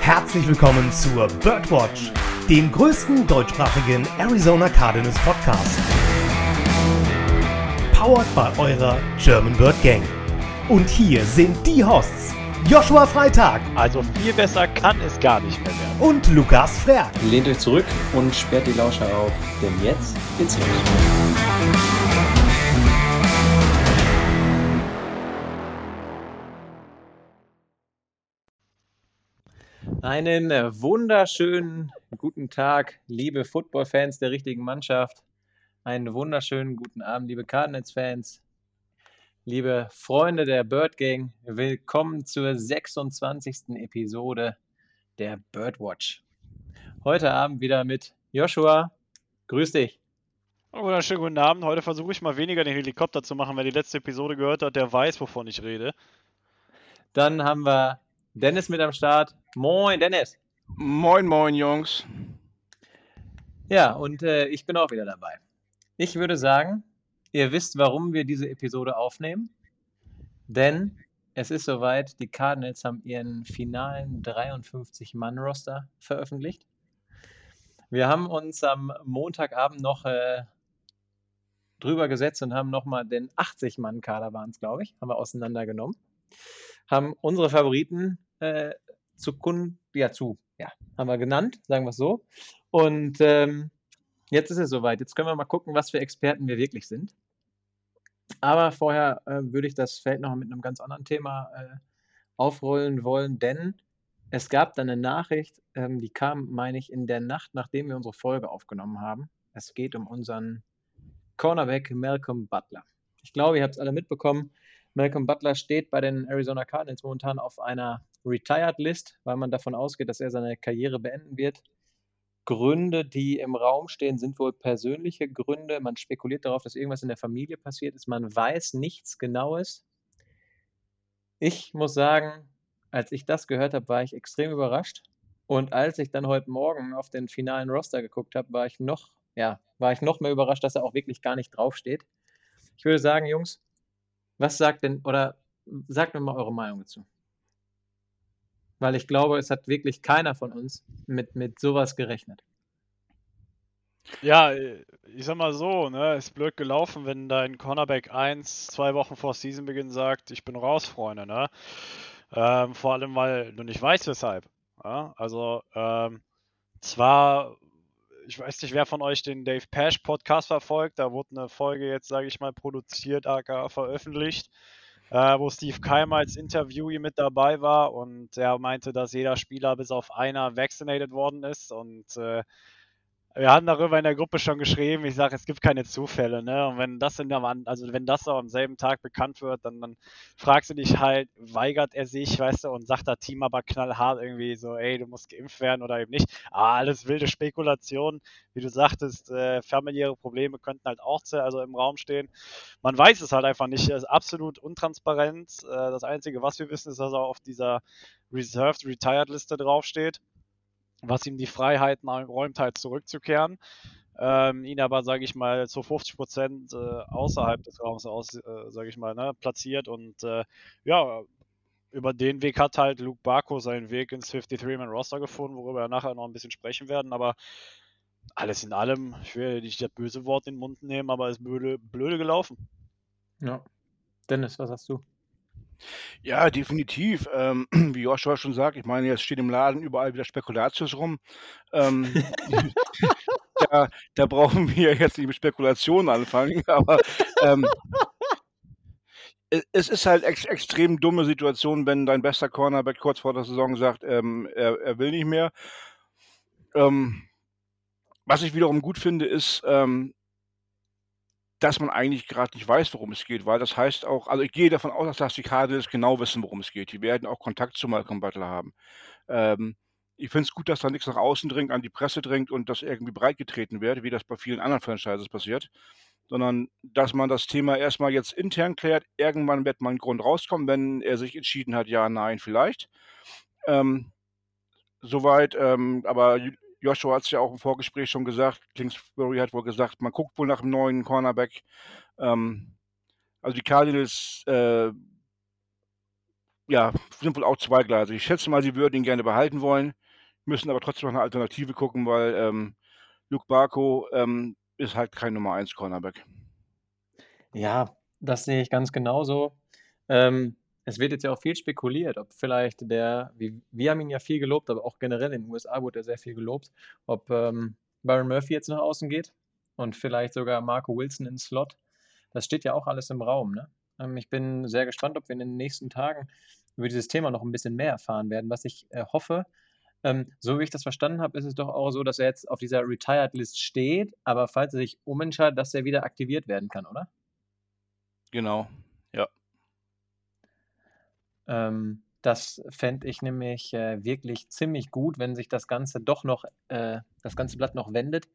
Herzlich willkommen zur Birdwatch, dem größten deutschsprachigen Arizona Cardinals Podcast. Powered by eurer German Bird Gang. Und hier sind die Hosts Joshua Freitag. Also viel besser kann es gar nicht mehr werden. Und Lukas Frerk. Lehnt euch zurück und sperrt die Lauscher auf, denn jetzt geht's los. Einen äh, wunderschönen guten Tag, liebe Football-Fans der richtigen Mannschaft. Einen wunderschönen guten Abend, liebe Cardinals-Fans, liebe Freunde der Bird Gang. Willkommen zur 26. Episode der Birdwatch. Heute Abend wieder mit Joshua. Grüß dich. Wunderschönen guten Abend. Heute versuche ich mal weniger den Helikopter zu machen. Wer die letzte Episode gehört hat, der weiß, wovon ich rede. Dann haben wir Dennis mit am Start. Moin, Dennis. Moin, moin, Jungs. Ja, und äh, ich bin auch wieder dabei. Ich würde sagen, ihr wisst, warum wir diese Episode aufnehmen. Denn es ist soweit, die Cardinals haben ihren finalen 53-Mann-Roster veröffentlicht. Wir haben uns am Montagabend noch äh, drüber gesetzt und haben nochmal den 80-Mann-Kader, waren es, glaube ich, haben wir auseinandergenommen. Haben unsere Favoriten äh, zu Kunden, ja, zu, ja, haben wir genannt, sagen wir es so. Und ähm, jetzt ist es soweit. Jetzt können wir mal gucken, was für Experten wir wirklich sind. Aber vorher äh, würde ich das Feld noch mit einem ganz anderen Thema äh, aufrollen wollen, denn es gab dann eine Nachricht, ähm, die kam, meine ich, in der Nacht, nachdem wir unsere Folge aufgenommen haben. Es geht um unseren Cornerback Malcolm Butler. Ich glaube, ihr habt es alle mitbekommen. Malcolm Butler steht bei den Arizona Cardinals momentan auf einer Retired List, weil man davon ausgeht, dass er seine Karriere beenden wird. Gründe, die im Raum stehen, sind wohl persönliche Gründe. Man spekuliert darauf, dass irgendwas in der Familie passiert ist. Man weiß nichts Genaues. Ich muss sagen, als ich das gehört habe, war ich extrem überrascht. Und als ich dann heute Morgen auf den finalen Roster geguckt habe, war ich noch, ja, war ich noch mehr überrascht, dass er auch wirklich gar nicht draufsteht. Ich würde sagen, Jungs, was sagt denn, oder sagt mir mal eure Meinung dazu? Weil ich glaube, es hat wirklich keiner von uns mit, mit sowas gerechnet. Ja, ich sag mal so, ne, ist blöd gelaufen, wenn dein Cornerback 1 zwei Wochen vor Seasonbeginn sagt, ich bin raus, Freunde, ne? Ähm, vor allem, weil du nicht weißt, weshalb. Ja? Also, ähm, zwar, ich weiß nicht, wer von euch den Dave Pash Podcast verfolgt, da wurde eine Folge jetzt, sage ich mal, produziert, aka veröffentlicht äh, wo Steve Keim als Interviewee mit dabei war. Und er meinte, dass jeder Spieler bis auf einer vaccinated worden ist. Und äh, wir hatten darüber in der Gruppe schon geschrieben. Ich sage, es gibt keine Zufälle, ne? Und wenn das in der also wenn das so am selben Tag bekannt wird, dann, dann fragst du dich halt, weigert er sich, weißt du, und sagt das Team aber knallhart irgendwie so, ey, du musst geimpft werden oder eben nicht. Ah, alles wilde Spekulation. Wie du sagtest, äh, familiäre Probleme könnten halt auch also im Raum stehen. Man weiß es halt einfach nicht. Es ist absolut untransparent. Äh, das Einzige, was wir wissen, ist, dass er auf dieser Reserved Retired Liste draufsteht was ihm die Freiheiten räumt, halt zurückzukehren. Ähm, ihn aber, sage ich mal, zu 50 Prozent äh, außerhalb des Raums aus, äh, sage ich mal, ne, platziert. Und äh, ja, über den Weg hat halt Luke Barco seinen Weg ins 53-Man-Roster gefunden, worüber wir nachher noch ein bisschen sprechen werden. Aber alles in allem, ich will nicht das böse Wort in den Mund nehmen, aber ist blöde, blöde gelaufen. Ja. Dennis, was hast du? Ja, definitiv. Ähm, wie Joshua schon sagt, ich meine, jetzt steht im Laden überall wieder Spekulatius rum. Ähm, da, da brauchen wir jetzt nicht mit Spekulationen anfangen, aber ähm, es ist halt ex extrem dumme Situation, wenn dein bester Cornerback kurz vor der Saison sagt, ähm, er, er will nicht mehr. Ähm, was ich wiederum gut finde, ist, ähm, dass man eigentlich gerade nicht weiß, worum es geht, weil das heißt auch also ich gehe davon aus, dass die Cardinals genau wissen, worum es geht. Die werden auch Kontakt zu Malcolm Butler haben. Ähm, ich finde es gut, dass da nichts nach außen dringt, an die Presse dringt und das irgendwie breitgetreten wird, wie das bei vielen anderen Franchises passiert, sondern dass man das Thema erstmal jetzt intern klärt. Irgendwann wird mal ein Grund rauskommen, wenn er sich entschieden hat, ja, nein, vielleicht. Ähm, soweit, ähm, aber Joshua hat es ja auch im Vorgespräch schon gesagt, Kingsbury hat wohl gesagt, man guckt wohl nach einem neuen Cornerback. Ähm, also die Cardinals äh, ja, sind wohl auch zweigleisig. Ich schätze mal, sie würden ihn gerne behalten wollen, müssen aber trotzdem noch eine Alternative gucken, weil ähm, Luke Barco ähm, ist halt kein Nummer 1 Cornerback. Ja, das sehe ich ganz genauso. Ähm, es wird jetzt ja auch viel spekuliert, ob vielleicht der, wie, wir haben ihn ja viel gelobt, aber auch generell in den USA wurde er sehr viel gelobt, ob ähm, Byron Murphy jetzt nach außen geht und vielleicht sogar Marco Wilson ins Slot. Das steht ja auch alles im Raum. Ne? Ähm, ich bin sehr gespannt, ob wir in den nächsten Tagen über dieses Thema noch ein bisschen mehr erfahren werden. Was ich äh, hoffe, ähm, so wie ich das verstanden habe, ist es doch auch so, dass er jetzt auf dieser Retired List steht, aber falls er sich umentscheidet, dass er wieder aktiviert werden kann, oder? Genau. Ähm, das fände ich nämlich äh, wirklich ziemlich gut, wenn sich das Ganze doch noch, äh, das ganze Blatt noch wendet.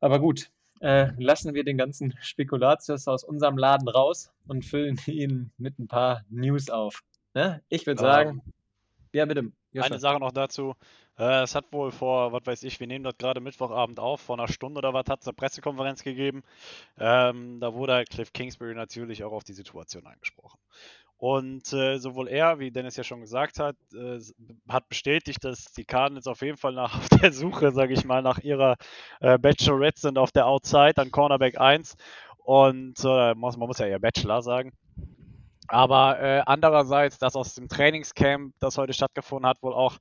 Aber gut, äh, lassen wir den ganzen Spekulatius aus unserem Laden raus und füllen ihn mit ein paar News auf. Ne? Ich würde sagen, Ähm, ja bitte. Joshua. Eine Sache noch dazu. Äh, es hat wohl vor, was weiß ich, wir nehmen das gerade Mittwochabend auf, vor einer Stunde oder was hat es eine Pressekonferenz gegeben. Ähm, da wurde Cliff Kingsbury natürlich auch auf die Situation angesprochen. Und äh, sowohl er, wie Dennis ja schon gesagt hat, äh, hat bestätigt, dass die Cardinals auf jeden Fall nach auf der Suche, sage ich mal, nach ihrer äh, Bachelorette sind auf der Outside an Cornerback 1. Und äh, muss, man muss ja eher Bachelor sagen. Aber äh, andererseits, dass aus dem Trainingscamp, das heute stattgefunden hat, wohl auch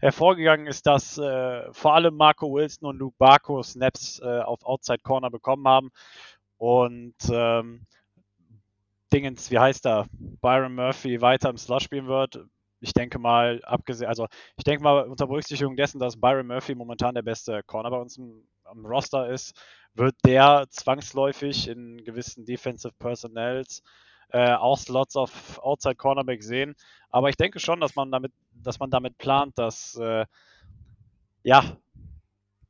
hervorgegangen ist, dass äh, vor allem Marco Wilson und Luke Barco Snaps äh, auf Outside Corner bekommen haben. Und ähm, Dingens, wie heißt er, Byron Murphy weiter im Slot spielen wird. Ich denke mal, abgesehen, also ich denke mal, unter Berücksichtigung dessen, dass Byron Murphy momentan der beste Corner bei uns im, am Roster ist, wird der zwangsläufig in gewissen Defensive Personnels äh, auch Slots auf Outside Cornerback sehen. Aber ich denke schon, dass man damit, dass man damit plant, dass äh, ja,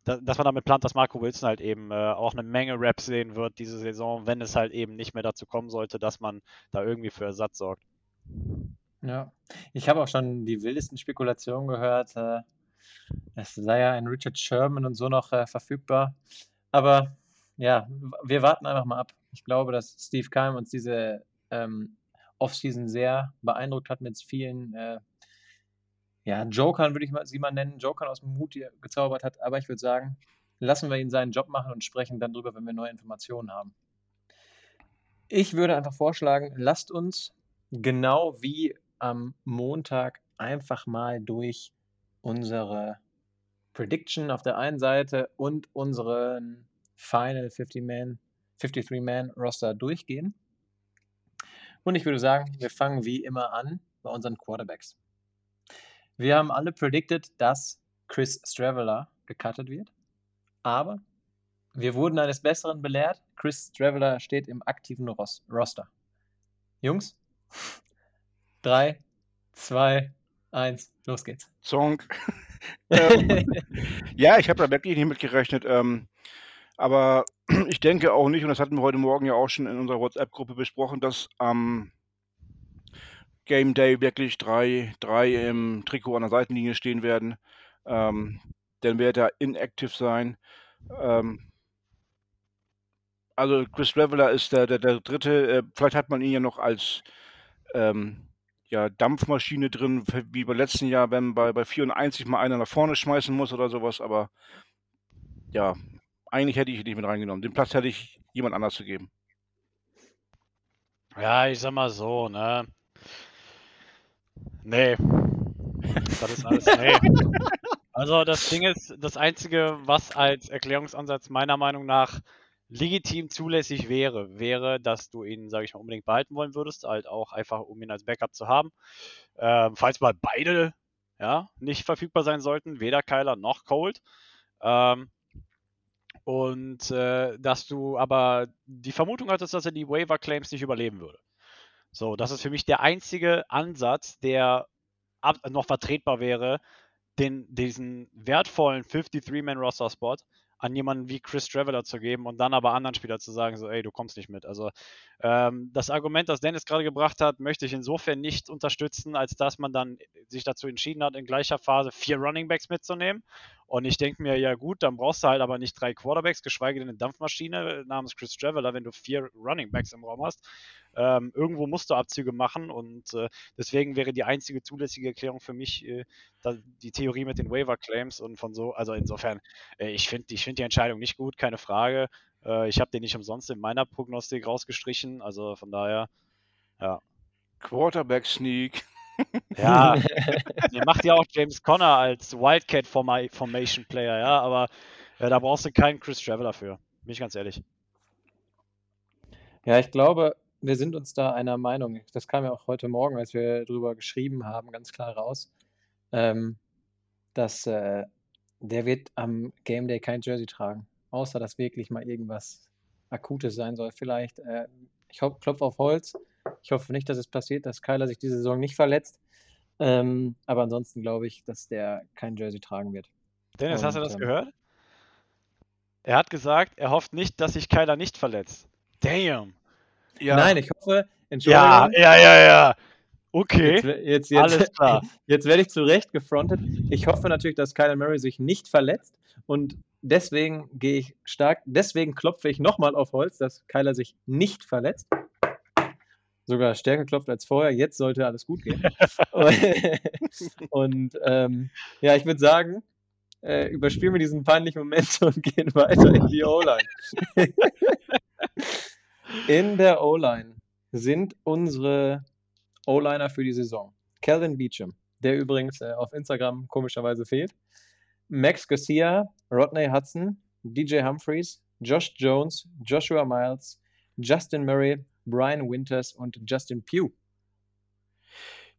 dass man damit plant, dass Marco Wilson halt eben äh, auch eine Menge Raps sehen wird diese Saison, wenn es halt eben nicht mehr dazu kommen sollte, dass man da irgendwie für Ersatz sorgt. Ja, ich habe auch schon die wildesten Spekulationen gehört. Äh, es sei ja ein Richard Sherman und so noch äh, verfügbar. Aber ja, wir warten einfach mal ab. Ich glaube, dass Steve Keim uns diese ähm, Offseason sehr beeindruckt hat mit vielen äh, ja, Jokern, würde ich mal, sie mal nennen, Jokern aus dem Hut hier gezaubert hat. Aber ich würde sagen, lassen wir ihn seinen Job machen und sprechen dann drüber, wenn wir neue Informationen haben. Ich würde einfach vorschlagen, lasst uns genau wie am Montag einfach mal durch unsere Prediction auf der einen Seite und unseren Final 50-Man, 53-Man-Roster durchgehen. Und ich würde sagen, wir fangen wie immer an bei unseren Quarterbacks. Wir haben alle predicted, dass Chris Straveller gecuttet wird. Aber wir wurden eines Besseren belehrt. Chris Straveller steht im aktiven Ros Roster. Jungs, drei, zwei, eins, los geht's. Song. ähm, ja, ich habe da wirklich nicht mitgerechnet. Ähm, aber ich denke auch nicht, und das hatten wir heute Morgen ja auch schon in unserer WhatsApp-Gruppe besprochen, dass am Game Day wirklich drei, drei im Trikot an der Seitenlinie stehen werden. Ähm, dann wird er inactive sein. Ähm, also Chris Reveler ist der, der, der dritte. Äh, vielleicht hat man ihn ja noch als ähm, ja, Dampfmaschine drin, wie beim letzten Jahr, wenn bei, bei 94 mal einer nach vorne schmeißen muss oder sowas. Aber ja, eigentlich hätte ich ihn nicht mit reingenommen. Den Platz hätte ich jemand anders gegeben. Ja, ich sag mal so, ne? Nee. Das ist alles, nee. Also das Ding ist, das Einzige, was als Erklärungsansatz meiner Meinung nach legitim zulässig wäre, wäre, dass du ihn, sage ich mal, unbedingt behalten wollen würdest, halt auch einfach, um ihn als Backup zu haben. Ähm, falls mal beide ja, nicht verfügbar sein sollten, weder Kyler noch Cold. Ähm, und äh, dass du aber die Vermutung hattest, dass er die Waiver Claims nicht überleben würde. So, das ist für mich der einzige Ansatz, der ab, noch vertretbar wäre, den, diesen wertvollen 53-Man-Roster-Spot an jemanden wie Chris Traveler zu geben und dann aber anderen Spieler zu sagen, so, ey, du kommst nicht mit. Also ähm, das Argument, das Dennis gerade gebracht hat, möchte ich insofern nicht unterstützen, als dass man dann sich dazu entschieden hat, in gleicher Phase vier Runningbacks mitzunehmen Und ich denke mir, ja gut, dann brauchst du halt aber nicht drei Quarterbacks, geschweige denn eine Dampfmaschine namens Chris Traveller, wenn du vier Running Backs im Raum hast. Ähm, irgendwo musst du Abzüge machen und äh, deswegen wäre die einzige zulässige Erklärung für mich äh, die Theorie mit den Waiver Claims und von so, also insofern, äh, ich finde ich find die Entscheidung nicht gut, keine Frage. Äh, ich habe den nicht umsonst in meiner Prognostik rausgestrichen, also von daher, ja. Quarterback Sneak. Ja, ihr macht ja auch James Conner als Wildcat Formation Player, ja, aber ja, da brauchst du keinen Chris Traveller für. Bin ich ganz ehrlich. Ja, ich glaube, wir sind uns da einer Meinung. Das kam ja auch heute Morgen, als wir darüber geschrieben haben, ganz klar raus, ähm, dass äh, der wird am Game Day kein Jersey tragen. Außer, dass wirklich mal irgendwas Akutes sein soll. Vielleicht, äh, ich klopfe auf Holz, ich hoffe nicht, dass es passiert, dass Kyler sich diese Saison nicht verletzt. Ähm, aber ansonsten glaube ich, dass der kein Jersey tragen wird. Dennis, Und, hast du das ähm, gehört? Er hat gesagt, er hofft nicht, dass sich Kyler nicht verletzt. Damn. Ja. Nein, ich hoffe, Entschuldigung. Ja, ja, ja, ja. Okay. Jetzt, jetzt, jetzt, Alles klar. Jetzt werde ich zu Recht gefrontet. Ich hoffe natürlich, dass Kyler Murray sich nicht verletzt. Und deswegen gehe ich stark, deswegen klopfe ich nochmal auf Holz, dass Kyler sich nicht verletzt sogar stärker klopft als vorher. Jetzt sollte alles gut gehen. und ähm, ja, ich würde sagen, äh, überspielen wir diesen peinlichen Moment und gehen weiter in die O-Line. in der O-Line sind unsere O-Liner für die Saison. Calvin Beecham, der übrigens äh, auf Instagram komischerweise fehlt. Max Garcia, Rodney Hudson, DJ Humphreys, Josh Jones, Joshua Miles, Justin Murray, Brian Winters und Justin Pugh.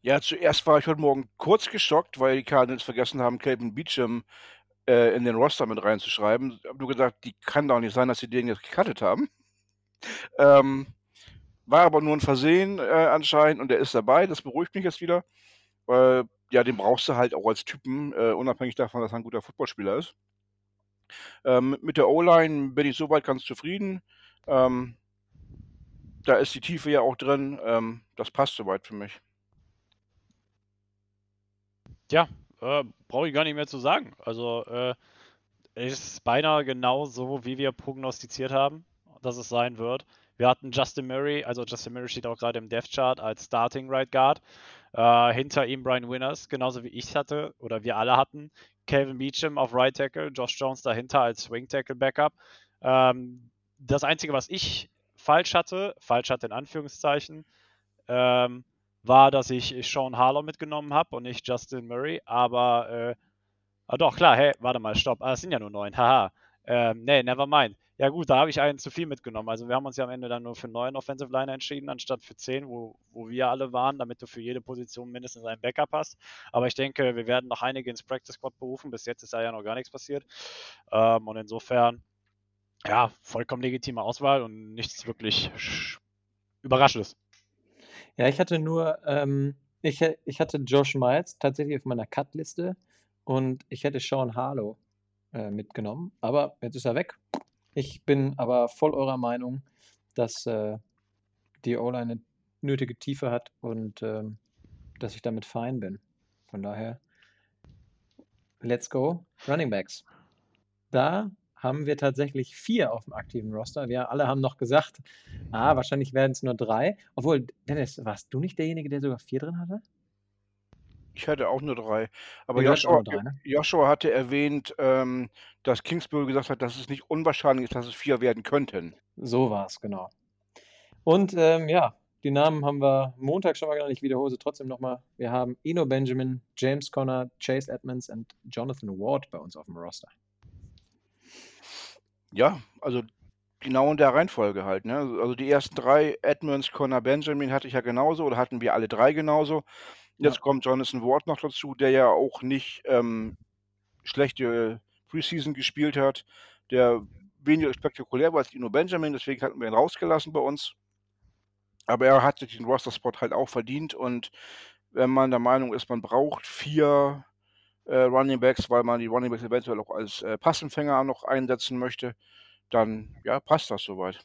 Ja, zuerst war ich heute Morgen kurz geschockt, weil die Cardinals vergessen haben, Calvin Beecham äh, in den Roster mit reinzuschreiben. Ich habe nur gesagt, die kann doch nicht sein, dass sie den jetzt gecuttet haben. Ähm, war aber nur ein Versehen äh, anscheinend und der ist dabei. Das beruhigt mich jetzt wieder. Weil, ja, den brauchst du halt auch als Typen, äh, unabhängig davon, dass er ein guter Footballspieler ist. Ähm, mit der O-Line bin ich soweit ganz zufrieden. Ähm, da ist die Tiefe ja auch drin. Ähm, das passt soweit für mich. Ja, äh, brauche ich gar nicht mehr zu sagen. Also, äh, ist beinahe genau so, wie wir prognostiziert haben, dass es sein wird. Wir hatten Justin Murray, also Justin Murray steht auch gerade im Death Chart als Starting Right Guard. Äh, hinter ihm Brian Winners, genauso wie ich hatte oder wir alle hatten. Calvin Beecham auf Right Tackle, Josh Jones dahinter als Swing Tackle Backup. Ähm, das Einzige, was ich falsch hatte, falsch hatte in Anführungszeichen, ähm, war, dass ich Sean Harlow mitgenommen habe und nicht Justin Murray. Aber, äh, ah doch, klar, hey, warte mal, stopp. Ah, es sind ja nur neun, haha. Ähm, nee, never mind. Ja gut, da habe ich einen zu viel mitgenommen. Also wir haben uns ja am Ende dann nur für neun Offensive Liner entschieden, anstatt für zehn, wo, wo wir alle waren, damit du für jede Position mindestens einen Backup hast. Aber ich denke, wir werden noch einige ins Practice Squad berufen. Bis jetzt ist da ja noch gar nichts passiert. Ähm, und insofern ja, vollkommen legitime Auswahl und nichts wirklich Überraschendes. Ja, ich hatte nur, ähm, ich, ich hatte Josh Miles tatsächlich auf meiner Cut-Liste und ich hätte Sean Harlow äh, mitgenommen, aber jetzt ist er weg. Ich bin aber voll eurer Meinung, dass äh, die O-Line eine nötige Tiefe hat und ähm, dass ich damit fein bin. Von daher, let's go. Running Backs. Da haben wir tatsächlich vier auf dem aktiven Roster. Wir alle haben noch gesagt, ah, wahrscheinlich werden es nur drei. Obwohl, Dennis, warst du nicht derjenige, der sogar vier drin hatte? Ich hatte auch nur drei. Aber Joshua, drei, ne? Joshua, hatte erwähnt, ähm, dass Kingsbury gesagt hat, dass es nicht unwahrscheinlich ist, dass es vier werden könnten. So war es, genau. Und ähm, ja, die Namen haben wir Montag schon mal genannt. Ich wiederhole sie trotzdem nochmal. Wir haben Eno Benjamin, James Conner, Chase Edmonds und Jonathan Ward bei uns auf dem Roster. Ja, also genau in der Reihenfolge halt, ne? Also die ersten drei, Edmonds, Connor, Benjamin hatte ich ja genauso oder hatten wir alle drei genauso. Jetzt ja. kommt Jonathan Ward noch dazu, der ja auch nicht ähm, schlechte Preseason gespielt hat, der weniger spektakulär war als Dino Benjamin, deswegen hatten wir ihn rausgelassen bei uns. Aber er hat sich den Roster-Spot halt auch verdient und wenn man der Meinung ist, man braucht vier äh, Running Backs, weil man die Running Backs eventuell auch als äh, Passempfänger noch einsetzen möchte, dann ja, passt das soweit.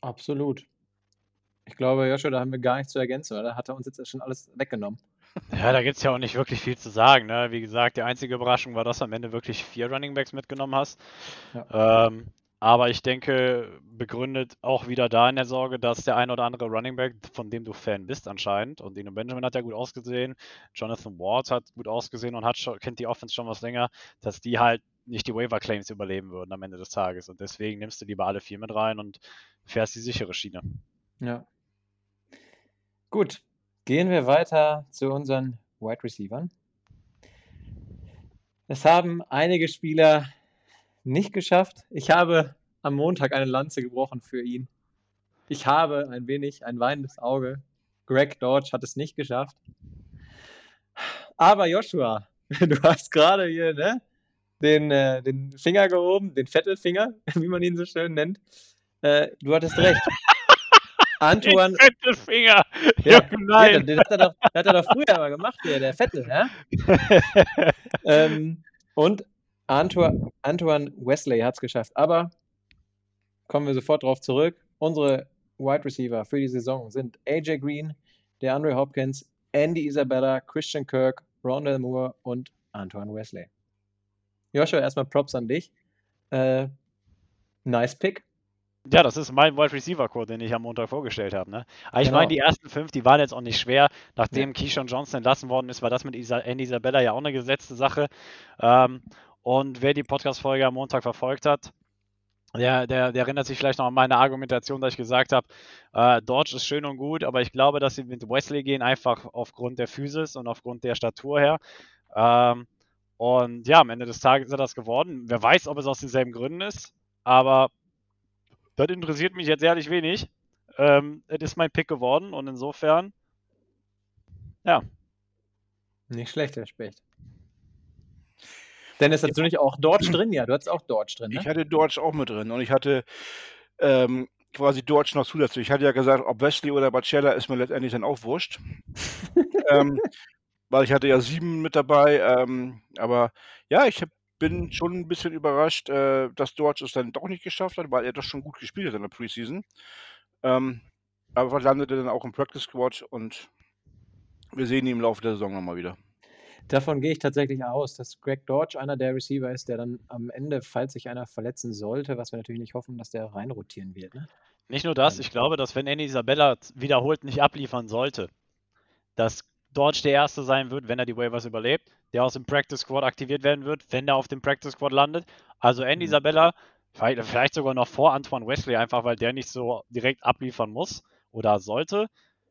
Absolut. Ich glaube, Joshua, da haben wir gar nichts zu ergänzen, oder? Hat er uns jetzt schon alles weggenommen? Ja, da gibt es ja auch nicht wirklich viel zu sagen. Ne? Wie gesagt, die einzige Überraschung war, dass du am Ende wirklich vier Running Backs mitgenommen hast. Ähm, aber ich denke, begründet auch wieder da in der Sorge, dass der ein oder andere Running Back, von dem du Fan bist anscheinend, und Dino Benjamin hat ja gut ausgesehen, Jonathan Ward hat gut ausgesehen und hat schon, kennt die Offense schon was länger, dass die halt nicht die Waiver Claims überleben würden am Ende des Tages. Und deswegen nimmst du lieber alle vier mit rein und fährst die sichere Schiene. Ja. Gut, gehen wir weiter zu unseren Wide Receivern. Es haben einige Spieler nicht geschafft. Ich habe am Montag eine Lanze gebrochen für ihn. Ich habe ein wenig ein weinendes Auge. Greg Dodge hat es nicht geschafft. Aber Joshua, du hast gerade hier ne, den, äh, den Finger gehoben, den Vettelfinger, wie man ihn so schön nennt. Äh, du hattest recht. Antoine. Fette Finger! Ja, nein. Den hat er doch, den hat er doch früher mal gemacht, hier, der Vettel, ja? ähm, und Antoine, Antoine Wesley hat es geschafft. Aber kommen wir sofort darauf zurück. Unsere Wide Receiver für die Saison sind AJ Green, der Andre Hopkins, Andy Isabella, Christian Kirk, Rondell Moore und Antoine Wesley. Joshua, erstmal Props an dich. Äh, nice Pick. Ja, das ist mein Wide Receiver Code, den ich am Montag vorgestellt habe. Ne? Aber ich Genau. meine, die ersten fünf, die waren jetzt auch nicht schwer. Nachdem Keyshawn Johnson entlassen worden ist, war das mit Isa Andy Isabella ja auch eine gesetzte Sache. Ähm, und wer die Podcast-Folge am Montag verfolgt hat, der, der, der erinnert sich vielleicht noch an meine Argumentation, dass ich gesagt habe, äh, Dodge ist schön und gut, aber ich glaube, dass sie mit Wesley gehen, einfach aufgrund der Physis und aufgrund der Statur her. Ähm, und ja, am Ende des Tages ist er das geworden. Wer weiß, ob es aus denselben Gründen ist, aber das interessiert mich jetzt ehrlich wenig. Ähm, es ist mein Pick geworden und insofern, ja, Nicht schlecht, Herr Specht. Dennis, hast du nicht auch Dodge drin? Ja, du hattest auch Dodge drin, Ich ne? hatte Dodge auch mit drin und ich hatte ähm, quasi Dodge noch zusätzlich. Ich hatte ja gesagt, ob Wesley oder Bacella ist mir letztendlich dann auch wurscht. ähm, weil ich hatte ja sieben mit dabei. Ähm, aber ja, ich hab, bin schon ein bisschen überrascht, äh, dass Dodge es dann doch nicht geschafft hat, weil er doch schon gut gespielt hat in der Preseason. Ähm, aber landete dann auch im Practice Squad und wir sehen ihn im Laufe der Saison nochmal wieder. Davon gehe ich tatsächlich aus, dass Greg Dodge einer der Receiver ist, der dann am Ende, falls sich einer verletzen sollte, was wir natürlich nicht hoffen, dass der reinrotieren wird. Ne? nicht nur das, ich glaube, dass wenn Andy Isabella wiederholt nicht abliefern sollte, dass Dodge der Erste sein wird, wenn er die Waivers überlebt, der aus dem Practice Squad aktiviert werden wird, wenn er auf dem Practice Squad landet. Also Andy Mhm. Isabella, vielleicht, vielleicht sogar noch vor Antoine Wesley, einfach weil der nicht so direkt abliefern muss oder sollte.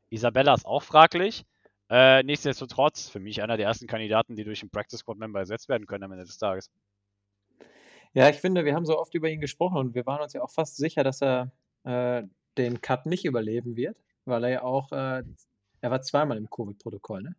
Isabella ist auch fraglich. Äh, nichtsdestotrotz, für mich einer der ersten Kandidaten, die durch den Practice Squad Member ersetzt werden können am Ende des Tages. Ja, ich finde, wir haben so oft über ihn gesprochen und wir waren uns ja auch fast sicher, dass er äh, den Cut nicht überleben wird, weil er ja auch, äh, er war zweimal im Covid-Protokoll, ne?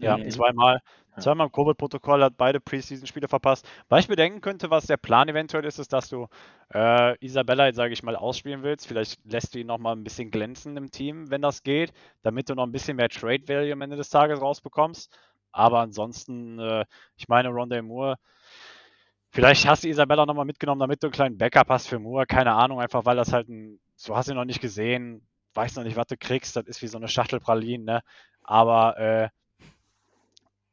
Ja, Mhm. zweimal. Zweimal im Covid-Protokoll hat beide Preseason-Spiele verpasst. Was ich bedenken könnte, was der Plan eventuell ist, ist, dass du äh, Isabella, jetzt sage ich mal, ausspielen willst. Vielleicht lässt du ihn noch mal ein bisschen glänzen im Team, wenn das geht, damit du noch ein bisschen mehr Trade-Value am Ende des Tages rausbekommst. Aber ansonsten, äh, ich meine, Rondé Moore, vielleicht hast du Isabella noch mal mitgenommen, damit du einen kleinen Backup hast für Moore. Keine Ahnung, einfach weil das halt ein, du hast ihn noch nicht gesehen, weißt noch nicht, was du kriegst. Das ist wie so eine Schachtel Pralinen, ne? Aber äh,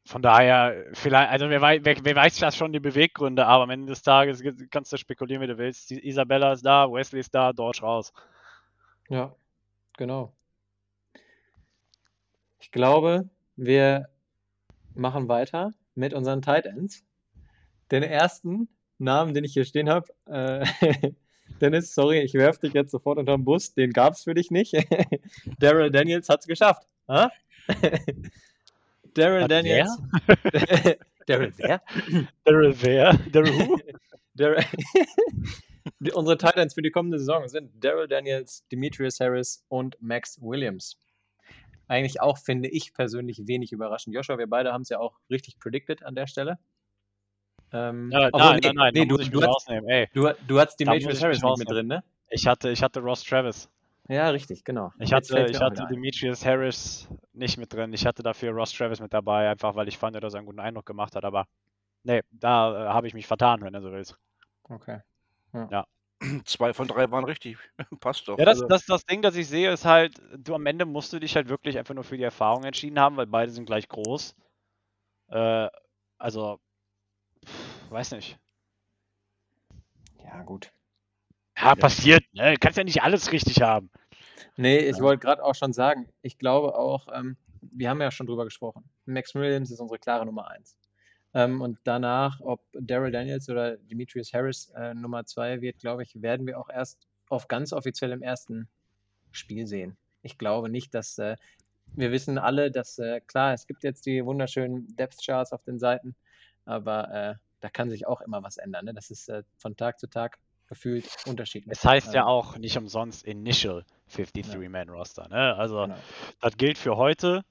von daher, vielleicht, also wer weiß, wer, wer weiß das schon die Beweggründe, aber am Ende des Tages ge- kannst du spekulieren, wie du willst. Isabella ist da, Wesley ist da, Dodge raus. Ja, genau. Ich glaube, wir machen weiter mit unseren Tight Ends. Den ersten Namen, den ich hier stehen habe, äh, Dennis, sorry, ich werfe dich jetzt sofort unter den Bus, den gab es für dich nicht. Daryl Daniels hat es geschafft. Ha? Daryl Hat Daniels. Daryl wer? Daryl wer? Daryl who? Daryl Unsere Titans für die kommende Saison sind Daryl Daniels, Demetrius Harris und Max Williams. Eigentlich auch, finde ich persönlich, wenig überraschend. Joshua, wir beide haben es ja auch richtig predicted an der Stelle. Ähm, Ja, obwohl, nein, nee, nein, nein, nee, du, du, hast, du, du hast Demetrius Harris nicht mit drin, ne? ich hatte, ich hatte Ross Travis. Ja, richtig, genau. Ich hatte, ich hatte. Demetrius Harris nicht mit drin. Ich hatte dafür Ross Travis mit dabei, einfach weil ich fand, dass er einen guten Eindruck gemacht hat. Aber nee, da äh, habe ich mich vertan, wenn du so willst. Okay. Ja. Ja. Zwei von drei waren richtig. Passt doch. Ja, das, Also, das, das Ding, das ich sehe, ist halt, du am Ende musst du dich halt wirklich einfach nur für die Erfahrung entschieden haben, weil beide sind gleich groß. Äh, also, pff, weiß nicht. Ja, gut. Ja, passiert, ne? Du kannst ja nicht alles richtig haben. Nee, ich wollte gerade auch schon sagen, ich glaube auch, ähm, wir haben ja schon drüber gesprochen. Max Williams ist unsere klare Nummer eins. Ähm, und danach, ob Daryl Daniels oder Demetrius Harris äh, Nummer zwei wird, glaube ich, werden wir auch erst auf ganz offiziell im ersten Spiel sehen. Ich glaube nicht, dass äh, wir wissen alle, dass äh, klar, es gibt jetzt die wunderschönen Depth Charts auf den Seiten, aber äh, da kann sich auch immer was ändern. Ne? Das ist äh, von Tag zu Tag gefühlt unterschiedlich. Es heißt ja auch nicht umsonst Initial 53-Man-Roster, ne? Also, genau, das gilt für heute.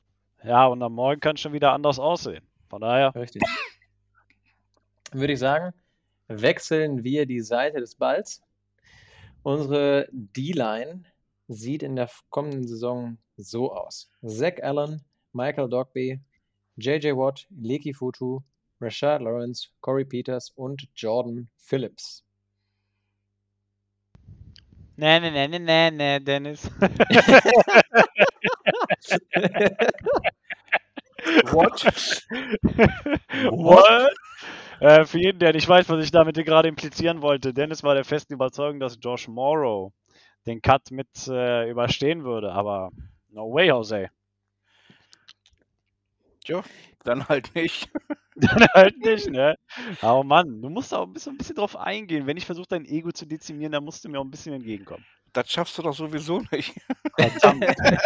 Ja, und am Morgen kann es schon wieder anders aussehen. Von daher, richtig. Würde ich sagen, wechseln wir die Seite des Balls. Unsere D-Line sieht in der kommenden Saison so aus. Zach Allen, Michael Dogby, JJ Watt, Leki Futu, Rashad Lawrence, Corey Peters und Jordan Phillips. Ne, ne, ne, ne, ne, ne, Dennis. what? What? Äh, für jeden, der nicht weiß, was ich damit gerade implizieren wollte, Dennis war der festen Überzeugung, dass Josh Morrow den Cut mit äh, überstehen würde, aber no way, Jose. Tja, dann halt nicht. Dann halt nicht, ne? Aber Mann, du musst auch ein bisschen, ein bisschen drauf eingehen. Wenn ich versuche, dein Ego zu dezimieren, dann musst du mir auch ein bisschen entgegenkommen. Das schaffst du doch sowieso nicht.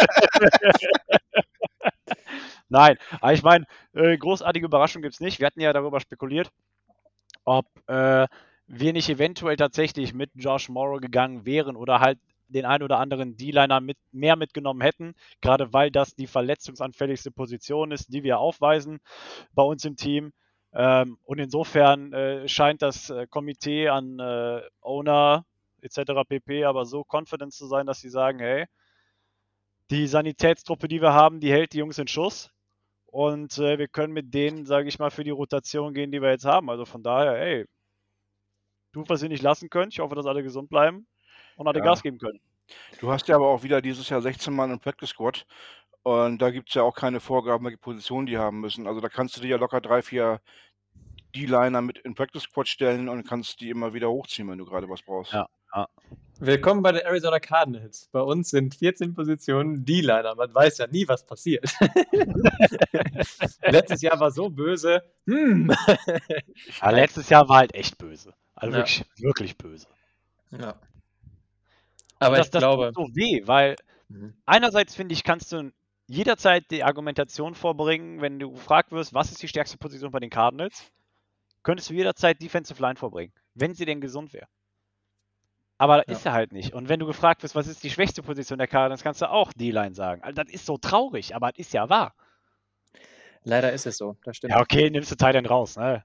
Nein, aber ich meine, äh, großartige Überraschung gibt es nicht. Wir hatten ja darüber spekuliert, ob äh, wir nicht eventuell tatsächlich mit Josh Morrow gegangen wären oder halt den ein oder anderen D-Liner mit, mehr mitgenommen hätten, gerade weil das die verletzungsanfälligste Position ist, die wir aufweisen bei uns im Team. Ähm, und insofern äh, scheint das äh, Komitee an äh, Owner etc. pp. aber so confident zu sein, dass sie sagen, hey, die Sanitätstruppe, die wir haben, die hält die Jungs in Schuss. Und äh, wir können mit denen, sage ich mal, für die Rotation gehen, die wir jetzt haben. Also von daher, ey, tut, was ihr nicht lassen könnt. Ich hoffe, dass alle gesund bleiben und alle Ja. Gas geben können. Du hast ja aber auch wieder dieses Jahr 16 Mann im Practice Squad. Und da gibt es ja auch keine Vorgaben, welche Position die haben müssen. Also da kannst du dir ja locker drei, vier D-Liner mit in Practice Squad stellen und kannst die immer wieder hochziehen, wenn du gerade was brauchst. Ja. Willkommen bei den Arizona Cardinals. Bei uns sind 14 Positionen D-Liner. Man weiß ja nie, was passiert. Letztes Jahr war so böse. Hm. Ja, letztes Jahr war halt echt böse. Also Ja. wirklich, wirklich böse. Ja. Aber das, ich das glaube. tut so weh, weil Mhm. einerseits finde ich, kannst du jederzeit die Argumentation vorbringen, wenn du gefragt wirst, was ist die stärkste Position bei den Cardinals, könntest du jederzeit Defensive Line vorbringen, wenn sie denn gesund wäre. Aber das Ja. ist er halt nicht. Und wenn du gefragt wirst, was ist die schwächste Position der Cardinals, kannst du auch D-Line sagen. Also das ist so traurig, aber das ist ja wahr. Leider ist es so. Das stimmt. Ja, okay, nimmst du Titan raus, ne?